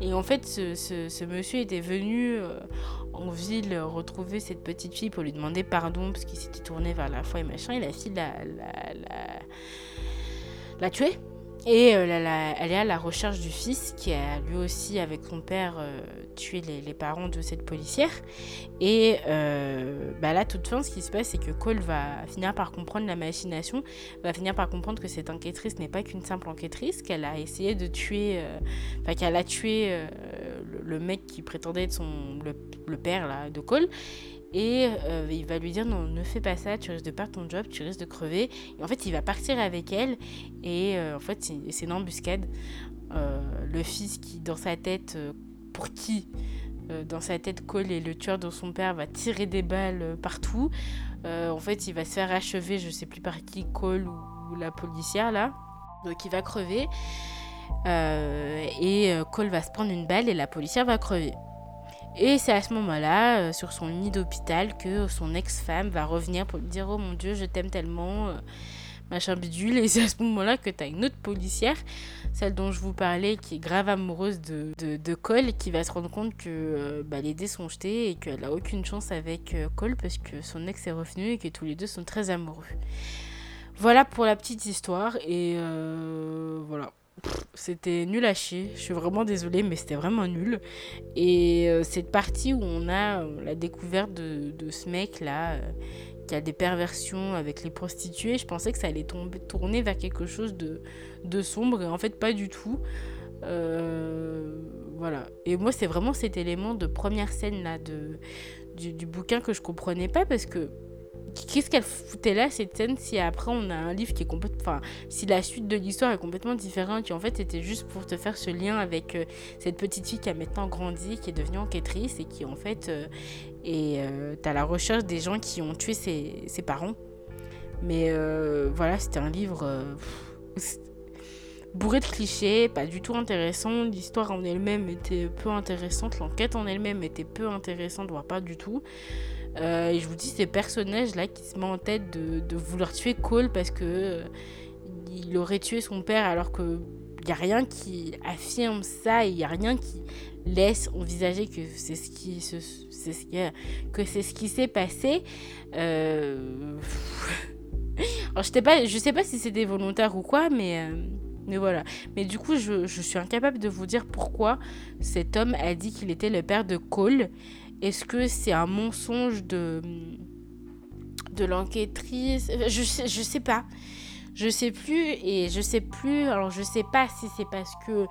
C: Et en fait, ce, monsieur était venu euh, en ville retrouver cette petite fille pour lui demander pardon parce qu'il s'était tourné vers la foi et machin. Et la fille l'a, la, la, la tué. Et euh, elle est à la recherche du fils qui a lui aussi, avec son père, euh, tué les, parents de cette policière. Et euh, bah là, toute fin, ce qui se passe, c'est que Cole va finir par comprendre la machination, va finir par comprendre que cette enquêtrice n'est pas qu'une simple enquêtrice, qu'elle a essayé de tuer, enfin qu'elle a tué le, mec qui prétendait être son, le, père là, de Cole. Et euh, il va lui dire non, ne fais pas ça, tu risques de perdre ton job, tu risques de crever. Et en fait, il va partir avec elle et euh, en fait, c'est une embuscade. le fils qui, dans sa tête, pour qui dans sa tête, Cole est le tueur de son père, va tirer des balles partout. en fait, il va se faire achever, je sais plus par qui, Cole ou la policière là. Donc il va crever. et Cole va se prendre une balle et la policière va crever. Et c'est à ce moment-là, euh, sur son lit d'hôpital, que son ex-femme va revenir pour lui dire Oh mon Dieu, je t'aime tellement, euh, machin bidule. Et c'est à ce moment-là que tu as une autre policière, celle dont je vous parlais, qui est grave amoureuse de, de, Cole, qui va se rendre compte que euh, bah, les dés sont jetés et qu'elle a aucune chance avec Cole parce que son ex est revenu et que tous les deux sont très amoureux. Voilà pour la petite histoire. Et voilà c'était nul à chier. Je suis vraiment désolée, mais c'était vraiment nul. Et euh, cette partie où on a euh, la découverte de, ce mec-là, euh, qui a des perversions avec les prostituées, je pensais que ça allait tomber, tourner vers quelque chose de, sombre, et en fait, pas du tout. voilà. Et moi, c'est vraiment cet élément de première scène là de, du, du bouquin que je comprenais pas parce que qu'est-ce qu'elle foutait là cette scène si après on a un livre qui est complètement enfin si la suite de l'histoire est complètement différente qui en fait était juste pour te faire ce lien avec euh, cette petite fille qui a maintenant grandi qui est devenue enquêtrice et qui en fait euh, est euh, à la recherche des gens qui ont tué ses, ses parents mais voilà c'était un livre bourré de clichés, pas du tout intéressant. L'histoire en elle-même était peu intéressante, l'enquête en elle-même était peu intéressante, voire pas du tout. Euh, et je vous dis, ces personnages-là qui se met en tête de, vouloir tuer Cole parce que euh, il aurait tué son père alors que n'y a rien qui affirme ça, il n'y a rien qui laisse envisager que c'est ce qui c'est ce que c'est ce qui s'est passé. Euh... Alors je sais pas, je sais pas si c'était volontaire ou quoi, mais mais voilà. Mais du coup, je, je suis incapable de vous dire pourquoi cet homme a dit qu'il était le père de Cole. Est-ce que c'est un mensonge de, de l'enquêtrice? Je sais, je sais pas. Je sais plus et je sais plus. Alors je sais pas si c'est parce que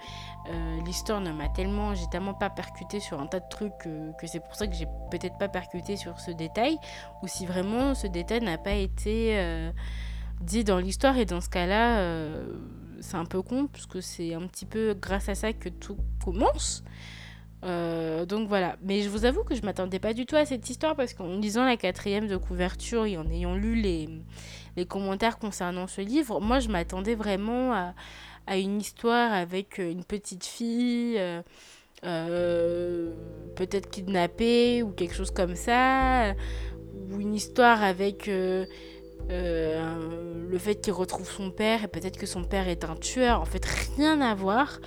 C: euh, l'histoire ne m'a tellement, j'ai tellement pas percuté sur un tas de trucs que, c'est pour ça que j'ai peut-être pas percuté sur ce détail ou si vraiment ce détail n'a pas été euh, dit dans l'histoire et dans ce cas-là, euh, c'est un peu con puisque c'est un petit peu grâce à ça que tout commence. Euh, donc voilà, mais je vous avoue que je m'attendais pas du tout à cette histoire parce qu'en lisant la quatrième de couverture et en ayant lu les, commentaires concernant ce livre, moi je m'attendais vraiment à, à, une histoire avec une petite fille, euh, euh, peut-être kidnappée ou quelque chose comme ça, ou une histoire avec le fait qu'il retrouve son père et peut-être que son père est un tueur. En fait, rien à voir.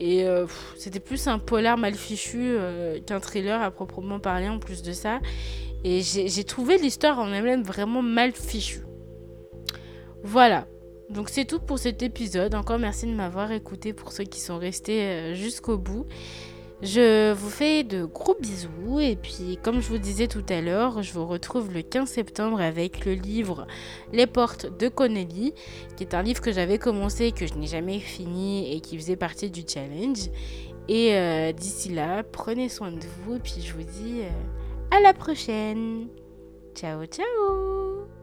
C: Et euh, c'était plus un polar mal fichu euh, qu'un thriller à proprement parler en plus de ça. Et j'ai trouvé l'histoire en elle-même vraiment mal fichue. Voilà. Donc c'est tout pour cet épisode. Encore merci de m'avoir écouté pour ceux qui sont restés euh, jusqu'au bout. Je vous fais de gros bisous et puis comme je vous disais tout à l'heure, je vous retrouve le 15 septembre avec le livre Les portes de Connelly, qui est un livre que j'avais commencé que je n'ai jamais fini et qui faisait partie du challenge. Et euh, d'ici là, prenez soin de vous et puis je vous dis euh, à la prochaine. Ciao ciao